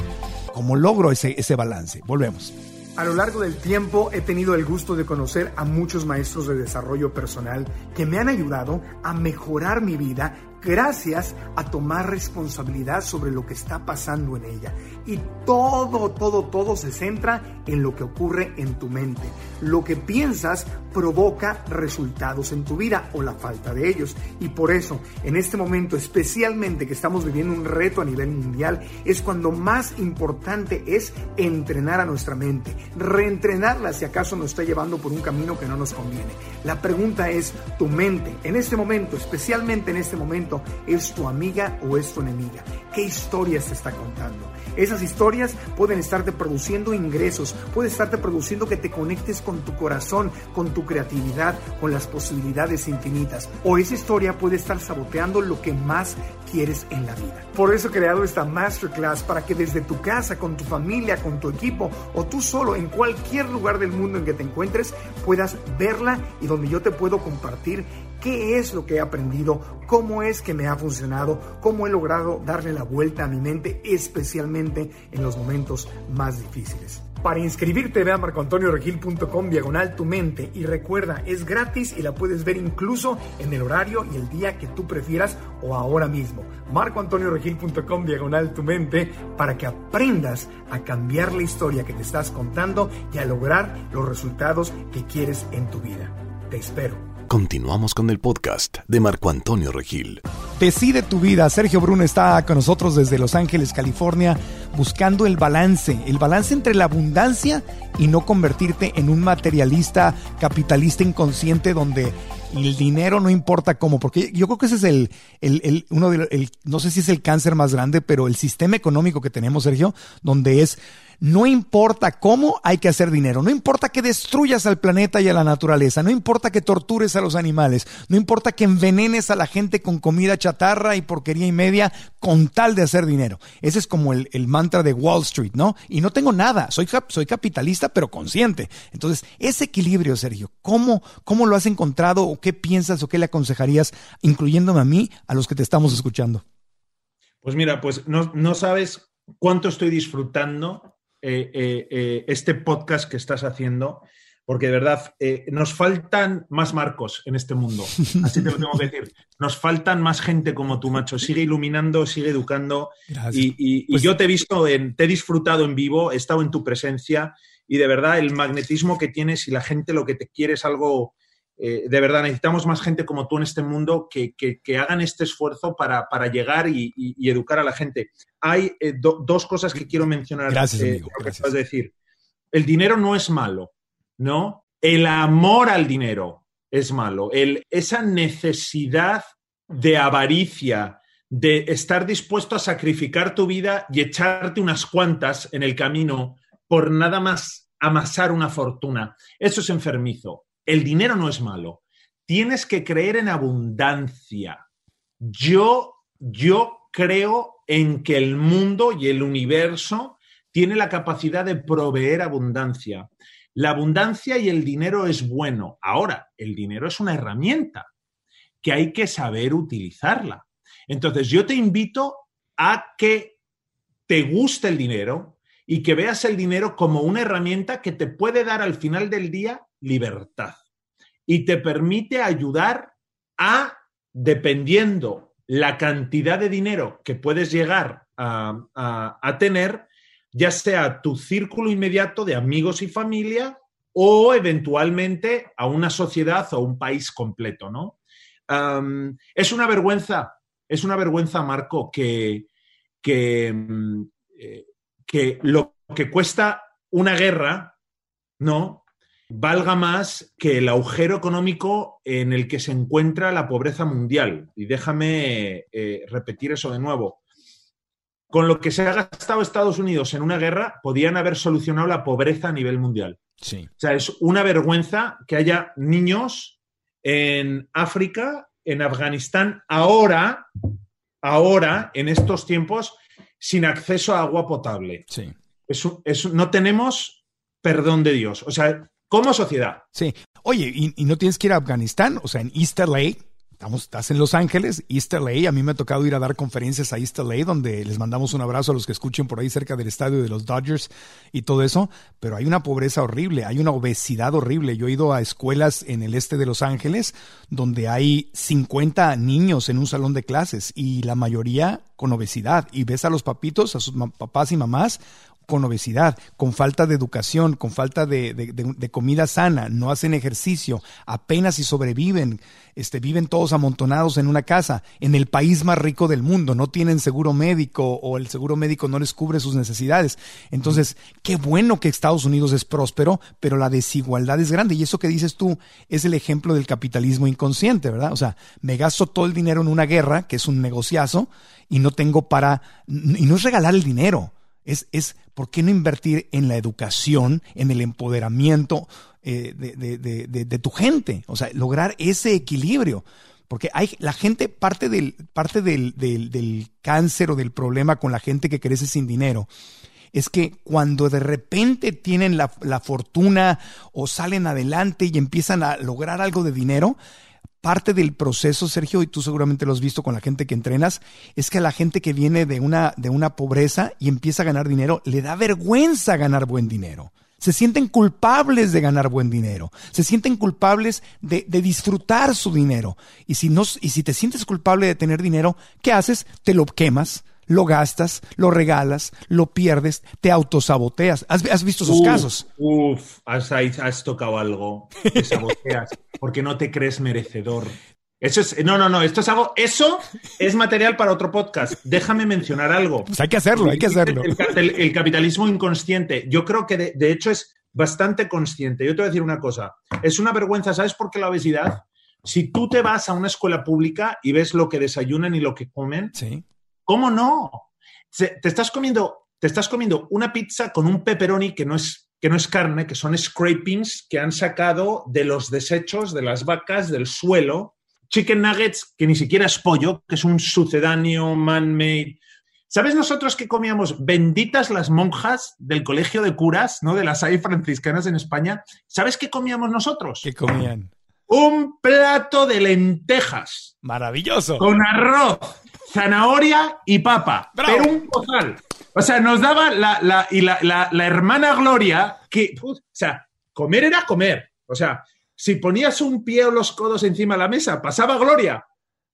¿Cómo logro ese, ese balance? Volvemos. A lo largo del tiempo he tenido el gusto de conocer a muchos maestros de desarrollo personal que me han ayudado a mejorar mi vida gracias a tomar responsabilidad sobre lo que está pasando en ella. Y todo, todo, todo se centra en lo que ocurre en tu mente. Lo que piensas provoca resultados en tu vida o la falta de ellos. Y por eso, en este momento, especialmente que estamos viviendo un reto a nivel mundial, es cuando más importante es entrenar a nuestra mente, reentrenarla si acaso nos está llevando por un camino que no nos conviene. La pregunta es, tu mente, en este momento, especialmente en este momento, ¿Es tu amiga o es tu enemiga? ¿Qué historias te está contando? Esas historias pueden estarte produciendo ingresos, puede estarte produciendo que te conectes con tu corazón, con tu creatividad, con las posibilidades infinitas. O esa historia puede estar saboteando lo que más quieres en la vida. Por eso he creado esta masterclass para que desde tu casa, con tu familia, con tu equipo o tú solo en cualquier lugar del mundo en que te encuentres puedas verla y donde yo te puedo compartir qué es lo que he aprendido, cómo es que me ha funcionado, cómo he logrado darle la vuelta a mi mente, especialmente en los momentos más difíciles. Para inscribirte ve a marcoantonioregil.com diagonal tu mente y recuerda, es gratis y la puedes ver incluso en el horario y el día que tú prefieras o ahora mismo. marcoantonioregil.com diagonal tu mente para que aprendas a cambiar la historia que te estás contando y a lograr los resultados que quieres en tu vida. Te espero. Continuamos con el podcast de Marco Antonio Regil. Decide tu vida. Sergio Bruno está con nosotros desde Los Ángeles, California, buscando el balance, el balance entre la abundancia y no convertirte en un materialista capitalista inconsciente donde el dinero no importa cómo, porque yo creo que ese es el, el, uno de no sé si es el cáncer más grande, pero el sistema económico que tenemos, Sergio, donde es no importa cómo hay que hacer dinero, no importa que destruyas al planeta y a la naturaleza, no importa que tortures a los animales, no importa que envenenes a la gente con comida chatarra y porquería y media con tal de hacer dinero. Ese es como el, mantra de Wall Street, ¿no? Y no tengo nada, soy, soy capitalista pero consciente. Entonces, ese equilibrio, Sergio, ¿cómo, ¿cómo lo has encontrado o qué piensas o qué le aconsejarías, incluyéndome a mí, a los que te estamos escuchando? Pues mira, pues no, no sabes cuánto estoy disfrutando eh, eh, eh, este podcast que estás haciendo, porque de verdad nos faltan más marcos en este mundo. Así te lo tengo que decir. Nos faltan más gente como tú, macho. Sigue iluminando, sigue educando. Y, pues yo te he visto, en, te he disfrutado en vivo, he estado en tu presencia y de verdad el magnetismo que tienes y la gente lo que te quiere es algo eh, de verdad necesitamos más gente como tú en este mundo que, hagan este esfuerzo para, llegar y, educar a la gente. Hay eh, dos cosas que quiero mencionar. Gracias, eh, amigo. decir, el dinero no es malo, ¿no? El amor al dinero es malo. El, esa necesidad de avaricia, de estar dispuesto a sacrificar tu vida y echarte unas cuantas en el camino por nada más amasar una fortuna. Eso es enfermizo el dinero no es malo. Tienes que creer en abundancia. Yo, yo creo en que el mundo y el universo tiene la capacidad de proveer abundancia. La abundancia y el dinero es bueno. Ahora, el dinero es una herramienta que hay que saber utilizarla. Entonces, yo te invito a que te guste el dinero y que veas el dinero como una herramienta que te puede dar al final del día libertad y te permite ayudar a, dependiendo la cantidad de dinero que puedes llegar a, tener, ya sea tu círculo inmediato de amigos y familia o eventualmente a una sociedad o un país completo, ¿no? es una vergüenza, es una vergüenza, Marco, que, que, eh, que lo que cuesta una guerra, ¿no? Valga más que el agujero económico en el que se encuentra la pobreza mundial. Y déjame eh, repetir eso de nuevo. Con lo que se ha gastado Estados Unidos en una guerra, podían haber solucionado la pobreza a nivel mundial. Sí. O sea, es una vergüenza que haya niños en África, en Afganistán, ahora, ahora, en estos tiempos, sin acceso a agua potable. Sí. Es es no tenemos perdón de Dios. O sea, como sociedad. Sí. Oye, y, no tienes que ir a Afganistán, o sea, en East LA, estamos, estás en Los Ángeles, East LA, a mí me ha tocado ir a dar conferencias a East LA, donde les mandamos un abrazo a los que escuchen por ahí cerca del estadio de los Dodgers y todo eso, pero hay una pobreza horrible, hay una obesidad horrible. Yo he ido a escuelas en el este de Los Ángeles, donde hay 50 niños en un salón de clases y la mayoría con obesidad, y ves a los papitos, a sus papás y mamás, con obesidad, con falta de educación, con falta de, de- de- de comida sana, no hacen ejercicio, apenas si sobreviven, este, viven todos amontonados en una casa, en el país más rico del mundo, no tienen seguro médico o el seguro médico no les cubre sus necesidades. Entonces, qué bueno que Estados Unidos es próspero, pero la desigualdad es grande. Y eso que dices tú es el ejemplo del capitalismo inconsciente, ¿verdad? O sea, me gasto todo el dinero en una guerra, que es un negociazo, y no tengo para, y no es regalar el dinero es, es ¿por qué no invertir en la educación, en el empoderamiento eh, de, de- de- de- tu gente? O sea, lograr ese equilibrio. Porque hay la gente, parte del, parte del, del, del cáncer o del problema con la gente que crece sin dinero, es que cuando de repente tienen la, la fortuna o salen adelante y empiezan a lograr algo de dinero, parte del proceso, Sergio, y tú seguramente lo has visto con la gente que entrenas, es que a la gente que viene de una, de una pobreza y empieza a ganar dinero, le da vergüenza ganar buen dinero. Se sienten culpables de ganar buen dinero. Se sienten culpables de, de disfrutar su dinero. Y si, no, y si te sientes culpable de tener dinero, ¿qué haces? Te lo quemas, lo gastas, lo regalas, lo pierdes, te autosaboteas. ¿Has, has visto esos Uf, casos? Uf, has, tocado algo. Te saboteas porque no te crees merecedor. Eso es. No, no, no. Esto es algo. Eso es material para otro podcast. Déjame mencionar algo. Pues hay que hacerlo, hay que hacerlo. El, el- el capitalismo inconsciente. Yo creo que de, de hecho es bastante consciente. Yo te voy a decir una cosa. Es una vergüenza. ¿Sabes por qué la obesidad? Si tú te vas a una escuela pública y ves lo que desayunan y lo que comen, Sí. ¿Cómo no? Se- te estás comiendo, te estás comiendo una pizza con un pepperoni que no es que no es carne, que son scrapings que han sacado de los desechos de las vacas del suelo, chicken nuggets que ni siquiera es pollo, que es un sucedáneo man-made. ¿Sabes nosotros que comíamos benditas las monjas del colegio de curas, ¿no? De las hay franciscanas en España? ¿Sabes qué comíamos nosotros? ¿Qué comían? Un plato de lentejas Maravilloso. con arroz, zanahoria y papa. Bravo. Pero un pozal. O sea, nos daba la, la- y la, la- la hermana Gloria que, put, o sea, comer era comer. O sea, si ponías un pie o los codos encima de la mesa, pasaba Gloria.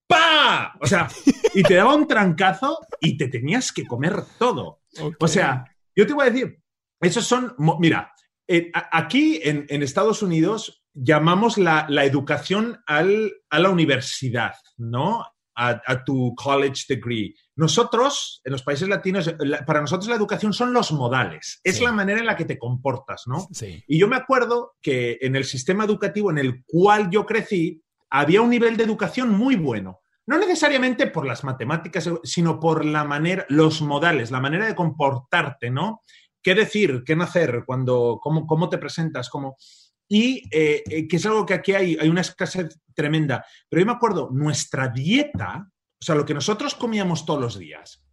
¡Pa! O sea, y te daba un trancazo y te tenías que comer todo. O sea, yo te voy a decir, esos son, mira, eh, aquí en, en Estados Unidos llamamos la, la educación al- a la universidad, ¿no? A, a tu college degree. Nosotros, en los países latinos, la- para nosotros la educación son los modales, es Sí. la manera en la que te comportas, ¿no? Sí. Y yo me acuerdo que en el sistema educativo en el cual yo crecí, había un nivel de educación muy bueno. No necesariamente por las matemáticas, sino por la manera, los modales, la manera de comportarte, ¿no? ¿Qué decir? ¿Qué no hacer? Cuando, cómo, cómo te presentas? Cómo... Y eh, eh, que es algo que aquí hay, hay una escasez tremenda. Pero yo me acuerdo, nuestra dieta, o sea, lo que nosotros comíamos todos los días,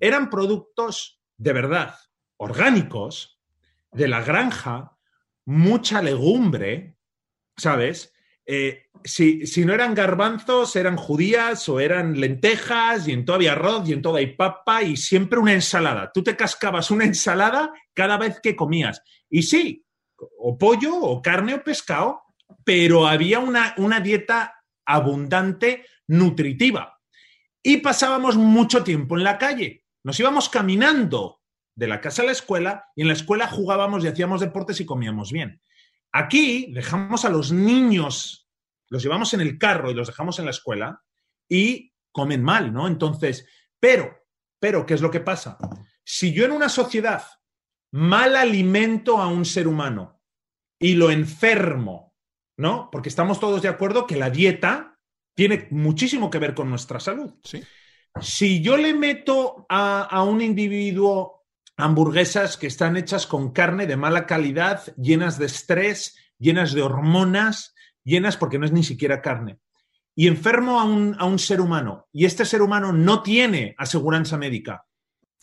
eran productos de verdad orgánicos, de la granja, mucha legumbre, ¿sabes? Eh, si, si no eran garbanzos, eran judías o eran lentejas y en todo había arroz y en todo hay papa y siempre una ensalada. Tú te cascabas una ensalada cada vez que comías. Y sí, o pollo o carne o pescado, pero había una, una dieta abundante, nutritiva. Y pasábamos mucho tiempo en la calle. Nos íbamos caminando de la casa a la escuela y en la escuela jugábamos y hacíamos deportes y comíamos bien. Aquí dejamos a los niños, los llevamos en el carro y los dejamos en la escuela y comen mal, ¿no? Entonces, pero, pero, ¿qué es lo que pasa? Si yo en una sociedad mal alimento a un ser humano y lo enfermo, ¿no? Porque estamos todos de acuerdo que la dieta tiene muchísimo que ver con nuestra salud. Sí. Si yo le meto a, a un individuo hamburguesas que están hechas con carne de mala calidad, llenas de estrés, llenas de hormonas, llenas porque no es ni siquiera carne, y enfermo a un, a un ser humano, y este ser humano no tiene aseguranza médica,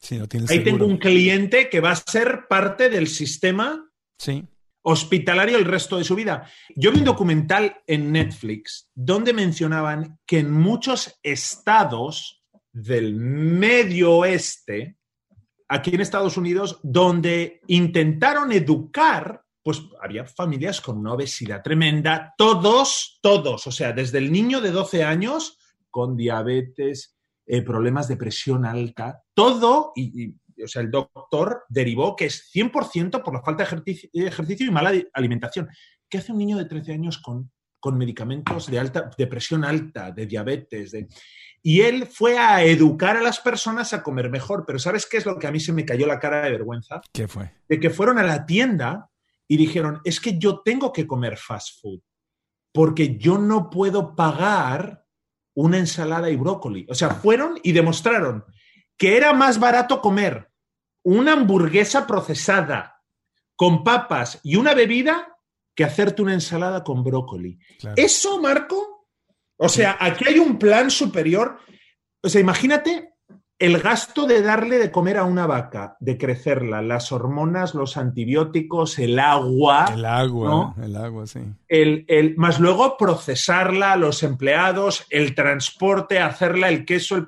Sí, no tienes ahí seguro. tengo un cliente que va a ser parte del sistema Sí. Hospitalario el resto de su vida. Yo vi un documental en Netflix donde mencionaban que en muchos estados del medio oeste, aquí en Estados Unidos, donde intentaron educar, pues había familias con una obesidad tremenda, todos, todos, o sea, desde el niño de 12 años con diabetes, eh, problemas de presión alta, todo, y, y, o sea, el doctor derivó que es 100% por la falta de ejercicio, ejercicio y mala alimentación. ¿Qué hace un niño de 13 años con, con medicamentos de, alta, de presión alta, de diabetes? De... Y él fue a educar a las personas a comer mejor, pero ¿sabes qué es lo que a mí se me cayó la cara de vergüenza? ¿Qué fue? De que fueron a la tienda y dijeron, es que yo tengo que comer fast food, porque yo no puedo pagar una ensalada y brócoli. O sea, fueron y demostraron que era más barato comer una hamburguesa procesada con papas y una bebida que hacerte una ensalada con brócoli. Claro. Eso, Marco, o sea, aquí hay un plan superior. O sea, imagínate el gasto de darle de comer a una vaca, de crecerla, las hormonas, los antibióticos, el agua. El agua, ¿no? el agua, sí. El, el, más luego procesarla, los empleados, el transporte, hacerla, el queso. El...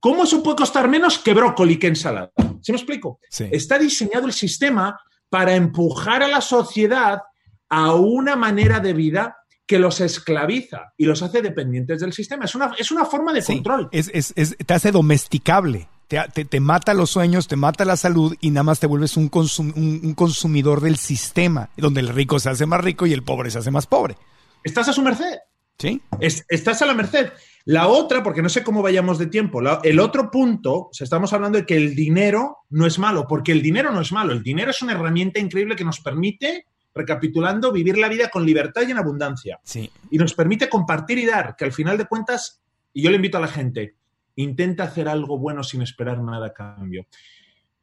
¿Cómo eso puede costar menos que brócoli, que ensalada? ¿Sí me explico? Sí. Está diseñado el sistema para empujar a la sociedad a una manera de vida que los esclaviza y los hace dependientes del sistema. Es una, es una forma de Sí, control. Es, es- es- te hace domesticable. Te, te- te mata los sueños, te mata la salud y nada más te vuelves un, consum- un- un consumidor del sistema, donde el rico se hace más rico y el pobre se hace más pobre. Estás a su merced. ¿Sí? Es- estás a la merced. La otra, porque no sé cómo vayamos de tiempo, la- el otro punto, o sea, estamos hablando de que el dinero no es malo, porque el dinero no es malo. El dinero es una herramienta increíble que nos permite, recapitulando, vivir la vida con libertad y en abundancia. Sí. y nos permite compartir y dar, que al final de cuentas, y yo le invito a la gente, intenta hacer algo bueno sin esperar nada a cambio,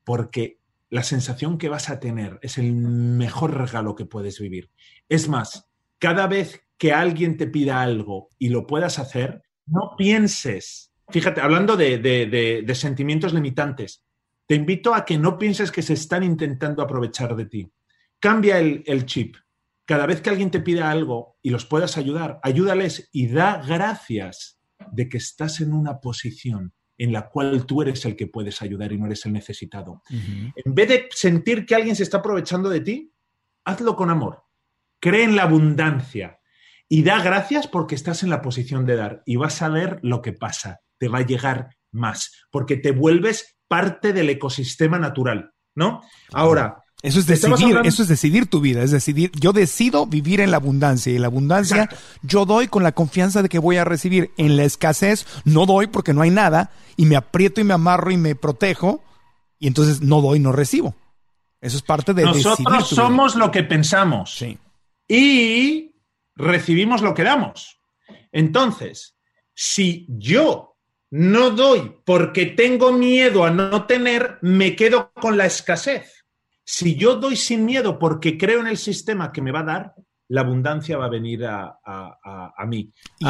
porque la sensación que vas a tener es el mejor regalo que puedes vivir. Es más, cada vez que alguien te pida algo y lo puedas hacer, no pienses, fíjate, hablando de, de- de- de sentimientos limitantes, te invito a que no pienses que se están intentando aprovechar de ti. Cambia el, el chip cada vez que alguien te pida algo y los puedas ayudar, ayúdales y da gracias de que estás en una posición en la cual tú eres el que puedes ayudar y no eres el necesitado. En vez de sentir que alguien se está aprovechando de ti, hazlo con amor. Cree en la abundancia y da gracias porque estás en la posición de dar y vas a ver lo que pasa. Te va a llegar más porque te vuelves parte del ecosistema natural, ¿no? Ahora, Eso es decidir, hablando- eso es decidir tu vida, es decidir, yo decido vivir en la abundancia y en la abundancia Exacto. yo doy con la confianza de que voy a recibir. En la escasez no doy porque no hay nada y me aprieto y me amarro y me protejo y entonces no doy, no recibo. Eso es parte de decidir nosotros vida. somos lo que pensamos. Sí. y recibimos lo que damos. Entonces, si yo no doy porque tengo miedo a no tener, me quedo con la escasez. Si yo doy sin miedo porque creo en el sistema que me va a dar, la abundancia va a venir a, a- a- mí. Y,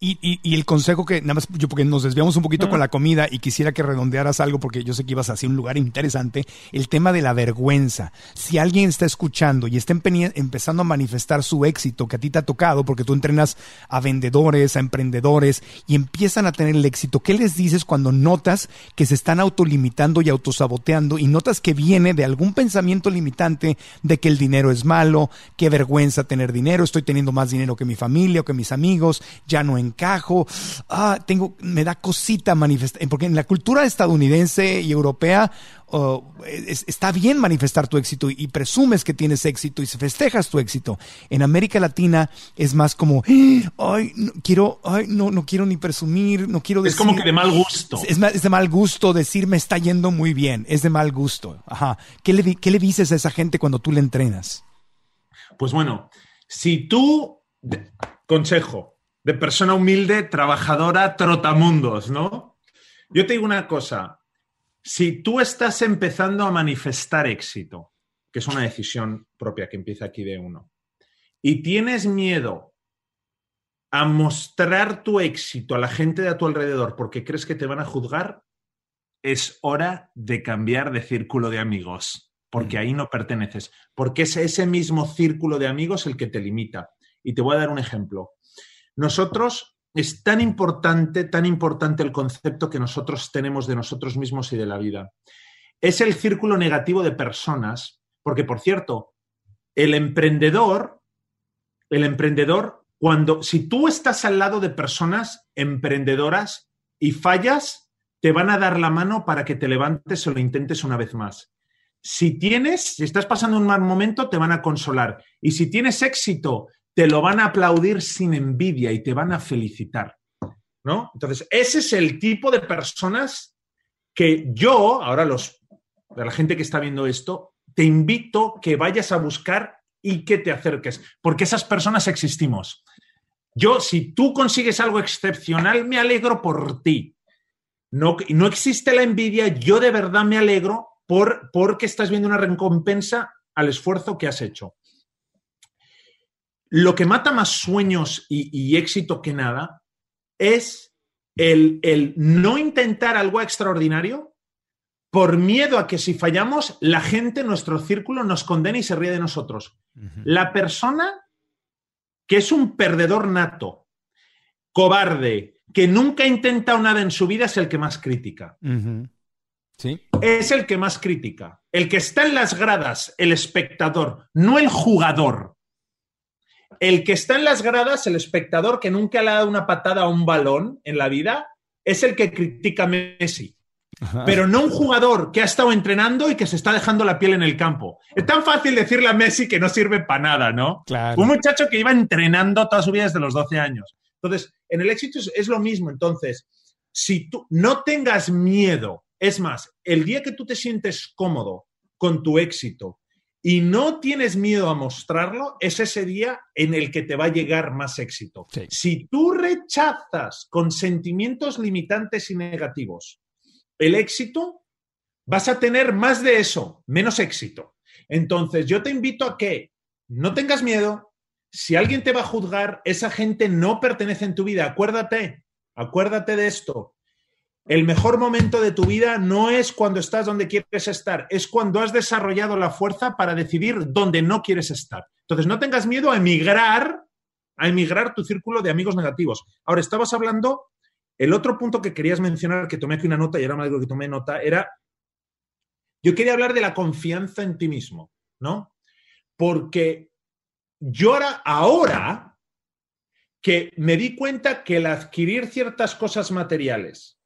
y- y- y el consejo que, nada más, yo porque nos desviamos un poquito con la comida y quisiera que redondearas algo porque yo sé que ibas hacia un lugar interesante, el tema de la vergüenza. Si alguien está escuchando y está empe- empezando a manifestar su éxito que a ti te ha tocado, porque tú entrenas a vendedores, a emprendedores y empiezan a tener el éxito, ¿qué les dices cuando notas que se están autolimitando y autosaboteando y notas que viene de algún pensamiento limitante de que el dinero es malo, qué vergüenza tener dinero, estoy teniendo más dinero que mi familia o que mis amigos, ya no encajo, ah, tengo, me da cosita manifestar, porque en la cultura estadounidense y europea oh, es- está bien manifestar tu éxito y presumes que tienes éxito y se festejas tu éxito. En América Latina es más como, ay, no quiero, ay, no, no quiero ni presumir, no quiero es decir. como que de mal gusto. Es, es de mal gusto decir me está yendo muy bien. Es de mal gusto. Ajá. ¿Qué le, qué le dices a esa gente cuando tú le entrenas? Pues bueno, si tú, consejo, de persona humilde, trabajadora, trotamundos, ¿no? Yo te digo una cosa, si tú estás empezando a manifestar éxito, que es una decisión propia que empieza aquí de uno, y tienes miedo a mostrar tu éxito a la gente de a tu alrededor porque crees que te van a juzgar, es hora de cambiar de círculo de amigos, porque ahí no perteneces, porque es ese mismo círculo de amigos el que te limita. Y te voy a dar un ejemplo. Nosotros, es tan importante, tan importante el concepto que nosotros tenemos de nosotros mismos y de la vida. Es el círculo negativo de personas, porque por cierto, el emprendedor, el emprendedor, cuando, si tú estás al lado de personas emprendedoras y fallas, te van a dar la mano para que te levantes o lo intentes una vez más. Si tienes, si estás pasando un mal momento, te van a consolar. Y si tienes éxito, te lo van a aplaudir sin envidia y te van a felicitar. ¿No? Entonces, ese es el tipo de personas que yo, ahora los, la gente que está viendo esto, te invito que vayas a buscar y que te acerques, porque esas personas existimos. Yo, si tú consigues algo excepcional, me alegro por ti. No, no existe la envidia, yo de verdad me alegro por, porque estás viendo una recompensa al esfuerzo que has hecho. Lo que mata más sueños y, y éxito que nada es el, el no intentar algo extraordinario por miedo a que si fallamos, la gente, nuestro círculo, nos condene y se ríe de nosotros. La persona que es un perdedor nato, cobarde, que nunca ha intentado nada en su vida es el que más critica. Sí. Es el que más critica. El que está en las gradas, el espectador, no el jugador. El que está en las gradas, el espectador que nunca le ha dado una patada a un balón en la vida, es el que critica a Messi. Ajá. Pero no un jugador que ha estado entrenando y que se está dejando la piel en el campo. Es tan fácil decirle a Messi que no sirve para nada, ¿no? Claro. Un muchacho que iba entrenando toda su vida desde los 12 años. Entonces, en el éxito es, es lo mismo. Entonces, si tú no tengas miedo, es más, el día que tú te sientes cómodo con tu éxito y no tienes miedo a mostrarlo, es ese día en el que te va a llegar más éxito. Sí. Si tú rechazas con sentimientos limitantes y negativos el éxito, vas a tener más de eso, menos éxito. Entonces, yo te invito a que no tengas miedo. Si alguien te va a juzgar, esa gente no pertenece en tu vida. Acuérdate, acuérdate de esto. El mejor momento de tu vida no es cuando estás donde quieres estar, es cuando has desarrollado la fuerza para decidir dónde no quieres estar. Entonces, no tengas miedo a emigrar, a emigrar tu círculo de amigos negativos. Ahora, estabas hablando, el otro punto que querías mencionar, que tomé aquí una nota y ahora me alegro que tomé nota, era, yo quería hablar de la confianza en ti mismo, ¿no? Porque yo ahora, ahora que me di cuenta que el adquirir ciertas cosas materiales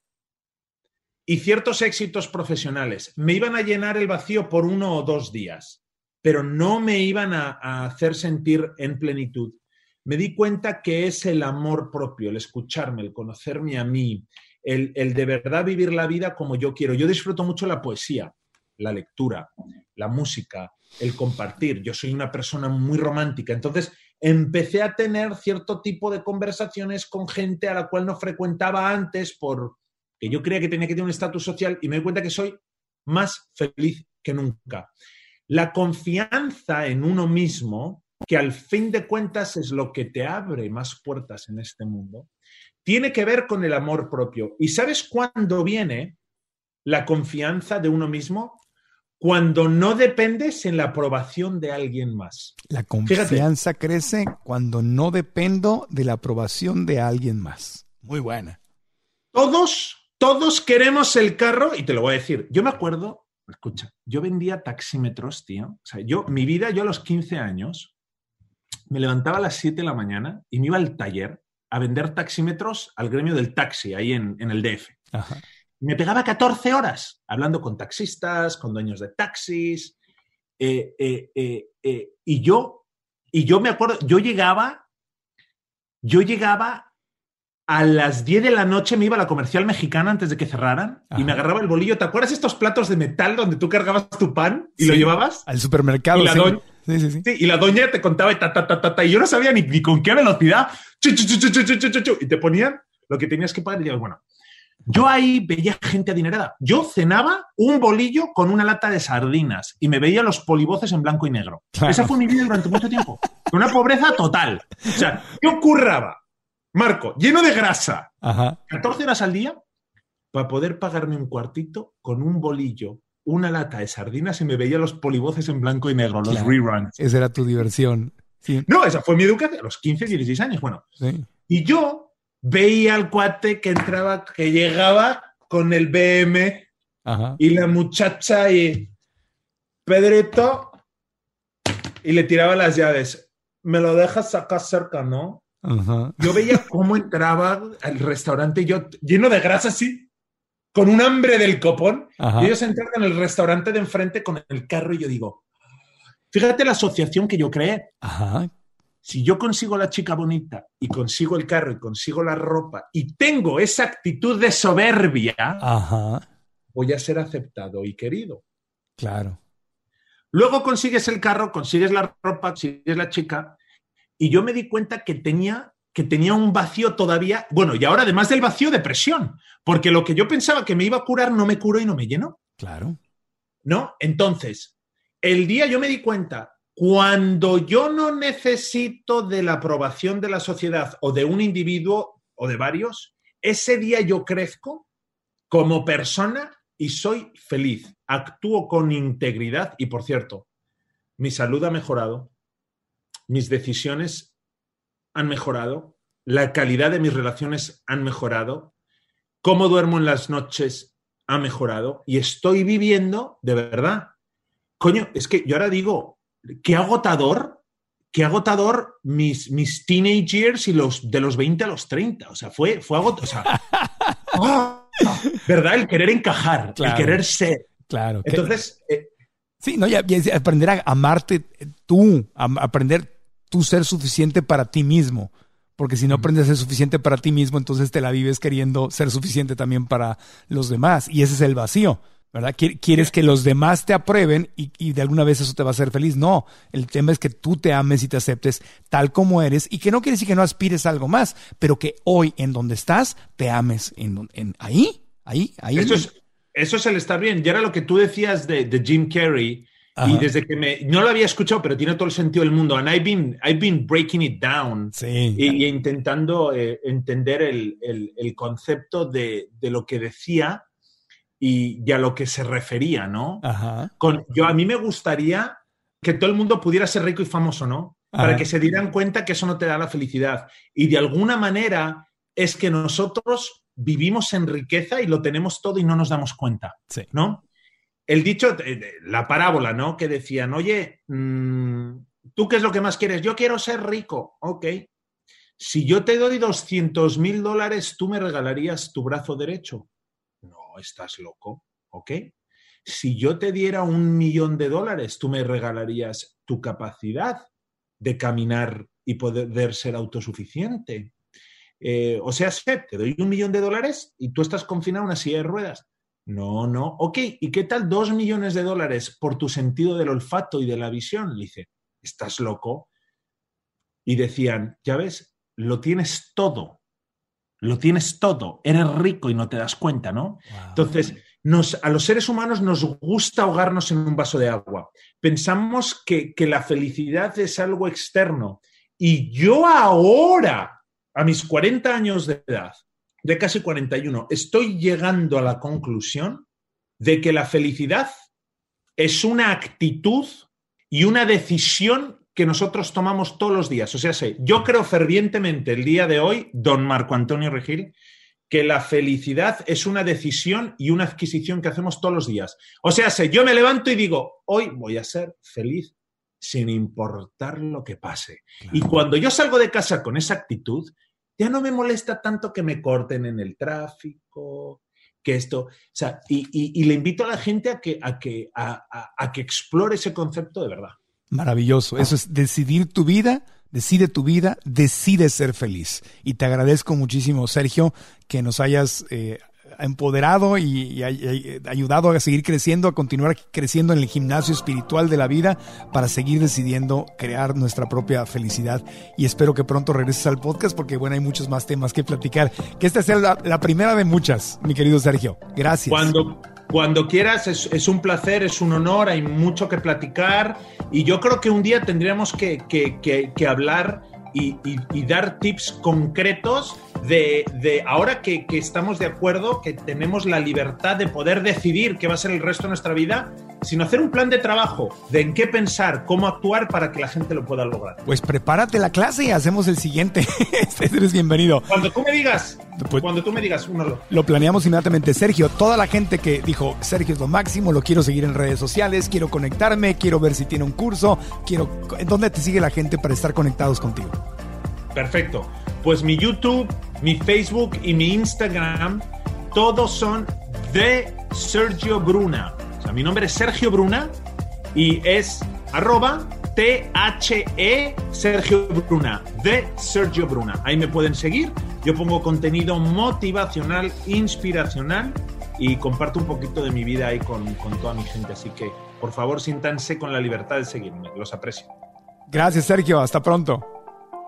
y ciertos éxitos profesionales me iban a llenar el vacío por uno o dos días, pero no me iban a, hacer sentir en plenitud. Me di cuenta que es el amor propio, el escucharme, el conocerme a mí, el, el de verdad vivir la vida como yo quiero. Yo disfruto mucho la poesía, la lectura, la música, el compartir. Yo soy una persona muy romántica, entonces empecé a tener cierto tipo de conversaciones con gente a la cual no frecuentaba antes por que yo creía que tenía que tener un estatus social y me doy cuenta que soy más feliz que nunca. La confianza en uno mismo, que al fin de cuentas es lo que te abre más puertas en este mundo, tiene que ver con el amor propio. ¿Y sabes cuándo viene la confianza de uno mismo? Cuando no dependes en la aprobación de alguien más. La confianza crece cuando no dependo de la aprobación de alguien más. Muy buena. Todos, todos queremos el carro, y te lo voy a decir. Yo me acuerdo, escucha, yo vendía taxímetros, tío. O sea, yo, mi vida, yo a los 15 años, me levantaba a las 7 de la mañana y me iba al taller a vender taxímetros al gremio del taxi, ahí en, en el DF. Ajá. Me pegaba 14 horas hablando con taxistas, con dueños de taxis, eh, eh, eh, eh, y yo, y yo me acuerdo, yo llegaba, yo llegaba a las 10 de la noche, me iba a la comercial mexicana antes de que cerraran y Ajá. me agarraba el bolillo. ¿Te acuerdas estos platos de metal donde tú cargabas tu pan y lo Sí. llevabas? Al supermercado. Y la, sí. doñ- Sí, y la doña te contaba y ta, ta, ta, ta, ta, y yo no sabía ni, ni con qué velocidad. Chu, chu, chu, y te ponían lo que tenías que pagar y digo, bueno, yo ahí veía gente adinerada. Yo cenaba un bolillo con una lata de sardinas y me veía los polivoces en blanco y negro. Claro. Esa fue mi vida durante mucho tiempo. Una pobreza total. O sea, yo curraba, Marco, lleno de grasa, Ajá. 14 horas al día para poder pagarme un cuartito con un bolillo, una lata de sardinas y me veía los polivoces en blanco y negro, los Claro. reruns. Esa era tu diversión. Sí, No, esa fue mi educación a los 15, 16 años. Bueno, sí. y yo veía al cuate que entraba, que llegaba con el BM Ajá. y la muchacha y Pedrito y le tiraba las llaves. Me lo dejas acá cerca, ¿no? Ajá. Yo veía cómo entraba al restaurante yo lleno de grasa así, con un hambre del copón. Ajá. Y ellos entran en el restaurante de enfrente con el carro y yo digo, fíjate la asociación que yo creé. Ajá. Si yo consigo la chica bonita y consigo el carro y consigo la ropa y tengo esa actitud de soberbia, Ajá. voy a ser aceptado y querido. Claro. Luego consigues el carro, consigues la ropa, consigues la chica y yo me di cuenta que tenía que tenía un vacío todavía, bueno, y ahora además del vacío, depresión, porque lo que yo pensaba que me iba a curar no me curó y no me llenó, Claro. ¿no? Entonces, el día yo me di cuenta, cuando yo no necesito de la aprobación de la sociedad o de un individuo o de varios, ese día yo crezco como persona y soy feliz, actúo con integridad y, por cierto, mi salud ha mejorado, mis decisiones han mejorado, la calidad de mis relaciones han mejorado, cómo duermo en las noches ha mejorado y estoy viviendo de verdad. Coño, es que yo ahora digo, qué agotador, qué agotador mis, mis teenage years y los de los 20 a los 30. O sea, fue, fue agotador. O sea, ¡ah! ¿verdad? El querer encajar, Claro. el querer ser. Claro. Que- Entonces, eh, Sí, no, ya aprender a amarte tú, a- aprender tú ser suficiente para ti mismo. Porque si no aprendes a ser suficiente para ti mismo, entonces te la vives queriendo ser suficiente también para los demás. Y ese es el vacío, ¿verdad? Qui- Quieres que los demás te aprueben y, y de alguna vez eso te va a hacer feliz. No, el tema es que tú te ames y te aceptes tal como eres y que no quiere decir que no aspires a algo más, pero que hoy en donde estás te ames en, en ahí, ahí, ahí. Eso es, eso es el estar bien. Y era lo que tú decías de, de Jim Carrey. Ajá. Y desde que me. No lo había escuchado, pero tiene todo el sentido del mundo. And I've been, I've been breaking it down. Sí. Y, y intentando eh, entender el, el- el concepto de, de lo que decía y, y a lo que se refería, ¿no? Ajá. Con, yo, a mí me gustaría que todo el mundo pudiera ser rico y famoso, ¿no? Para Ajá. que se dieran cuenta que eso no te da la felicidad. Y de alguna manera es que nosotros vivimos en riqueza y lo tenemos todo y no nos damos cuenta, Sí. ¿no? El dicho, eh, la parábola, ¿no? Que decían, oye, mm, ¿tú qué es lo que más quieres? Yo quiero ser rico. Ok. Si yo te doy 200 mil dólares, ¿tú me regalarías tu brazo derecho? No, estás loco. ¿Ok? Si yo te diera un millón de dólares, ¿tú me regalarías tu capacidad de caminar y poder ser autosuficiente? Eh, o sea, te doy un millón de dólares y tú estás confinado en una silla de ruedas. No, no. Ok, ¿y qué tal dos millones de dólares por tu sentido del olfato y de la visión? Le dice, ¿estás loco? Y decían, ya ves, lo tienes todo. Lo tienes todo. Eres rico y no te das cuenta, ¿no? Wow. Entonces, nos, a los seres humanos nos gusta ahogarnos en un vaso de agua. Pensamos que, que la felicidad es algo externo. Y yo ahora, a mis 40 años de edad, de casi 41, estoy llegando a la conclusión de que la felicidad es una actitud y una decisión que nosotros tomamos todos los días. O sea, sé, yo creo fervientemente el día de hoy, don Marco Antonio Regil, que la felicidad es una decisión y una adquisición que hacemos todos los días. O sea, sé, yo me levanto y digo, hoy voy a ser feliz sin importar lo que pase. Claro. Y cuando yo salgo de casa con esa actitud, ya no me molesta tanto que me corten en el tráfico, que esto, o sea, y, y- y le invito a la gente a que, a que, a- a- que explore ese concepto de verdad. Maravilloso. Eso es decidir tu vida, decide tu vida, decide ser feliz. Y te agradezco muchísimo, Sergio, que nos hayas eh, empoderado y, ayudado a seguir creciendo, a continuar creciendo en el gimnasio espiritual de la vida para seguir decidiendo crear nuestra propia felicidad. Y espero que pronto regreses al podcast porque, bueno, hay muchos más temas que platicar. Que esta sea la, primera de muchas, mi querido Sergio. Gracias. Cuando, cuando quieras, es, un placer, es un honor, hay mucho que platicar y yo creo que un día tendríamos que, que, hablar y, y dar tips concretos de, ahora que, estamos de acuerdo, que tenemos la libertad de poder decidir qué va a ser el resto de nuestra vida, sino hacer un plan de trabajo de en qué pensar, cómo actuar para que la gente lo pueda lograr. Pues prepárate la clase y hacemos el siguiente. Eres bienvenido. Cuando tú me digas, pues, cuando tú me digas, uno lo planeamos inmediatamente. Sergio, toda la gente que dijo, Sergio es lo máximo, lo quiero seguir en redes sociales, quiero conectarme, quiero ver si tiene un curso, quiero... ¿En dónde te sigue la gente para estar conectados contigo? Perfecto. Pues mi YouTube, mi Facebook y mi Instagram, todos son de Sergio Bruna. O sea, mi nombre es Sergio Bruna y es arroba T-H-E Sergio Bruna, de Sergio Bruna. Ahí me pueden seguir. Yo pongo contenido motivacional, inspiracional y comparto un poquito de mi vida ahí con, con toda mi gente. Así que, por favor, siéntanse con la libertad de seguirme. Los aprecio. Gracias, Sergio. Hasta pronto.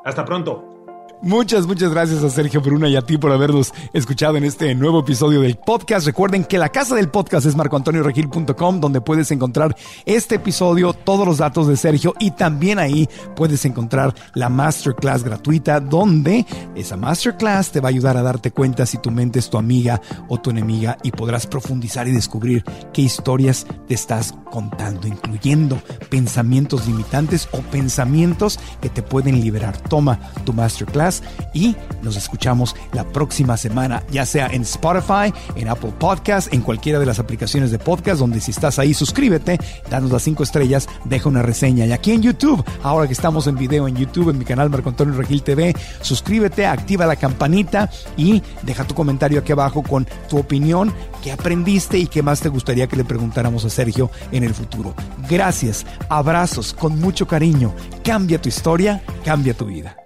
Hasta pronto. Muchas, muchas gracias a Sergio Bruna y a ti por habernos escuchado en este nuevo episodio del podcast. Recuerden que la casa del podcast es marcoantonioregil.com, donde puedes encontrar este episodio, todos los datos de Sergio y también ahí puedes encontrar la masterclass gratuita, donde esa masterclass te va a ayudar a darte cuenta si tu mente es tu amiga o tu enemiga y podrás profundizar y descubrir qué historias te estás contando, incluyendo pensamientos limitantes o pensamientos que te pueden liberar. Toma tu masterclass y nos escuchamos la próxima semana, ya sea en Spotify, en Apple Podcast, en cualquiera de las aplicaciones de podcast, donde si estás ahí, suscríbete, danos las cinco estrellas, deja una reseña. Y aquí en YouTube, ahora que estamos en video en YouTube, en mi canal Marco Antonio Regil TV, suscríbete, activa la campanita y deja tu comentario aquí abajo con tu opinión, qué aprendiste y qué más te gustaría que le preguntáramos a Sergio en el futuro. Gracias, abrazos, con mucho cariño. Cambia tu historia, cambia tu vida.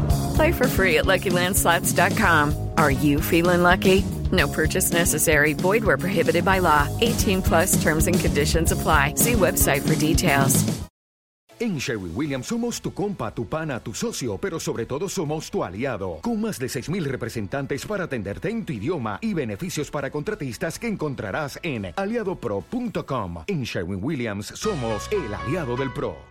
Play for free at LuckyLandSlots.com. Are you feeling lucky? No purchase necessary. Void where prohibited by law. 18 plus terms and conditions apply. See website for details. En Sherwin Williams somos tu compa, tu pana, tu socio, pero sobre todo somos tu aliado, con más de 6.000 representantes para atenderte en tu idioma y beneficios para contratistas que encontrarás en aliadopro.com. En Sherwin Williams somos el aliado del PRO.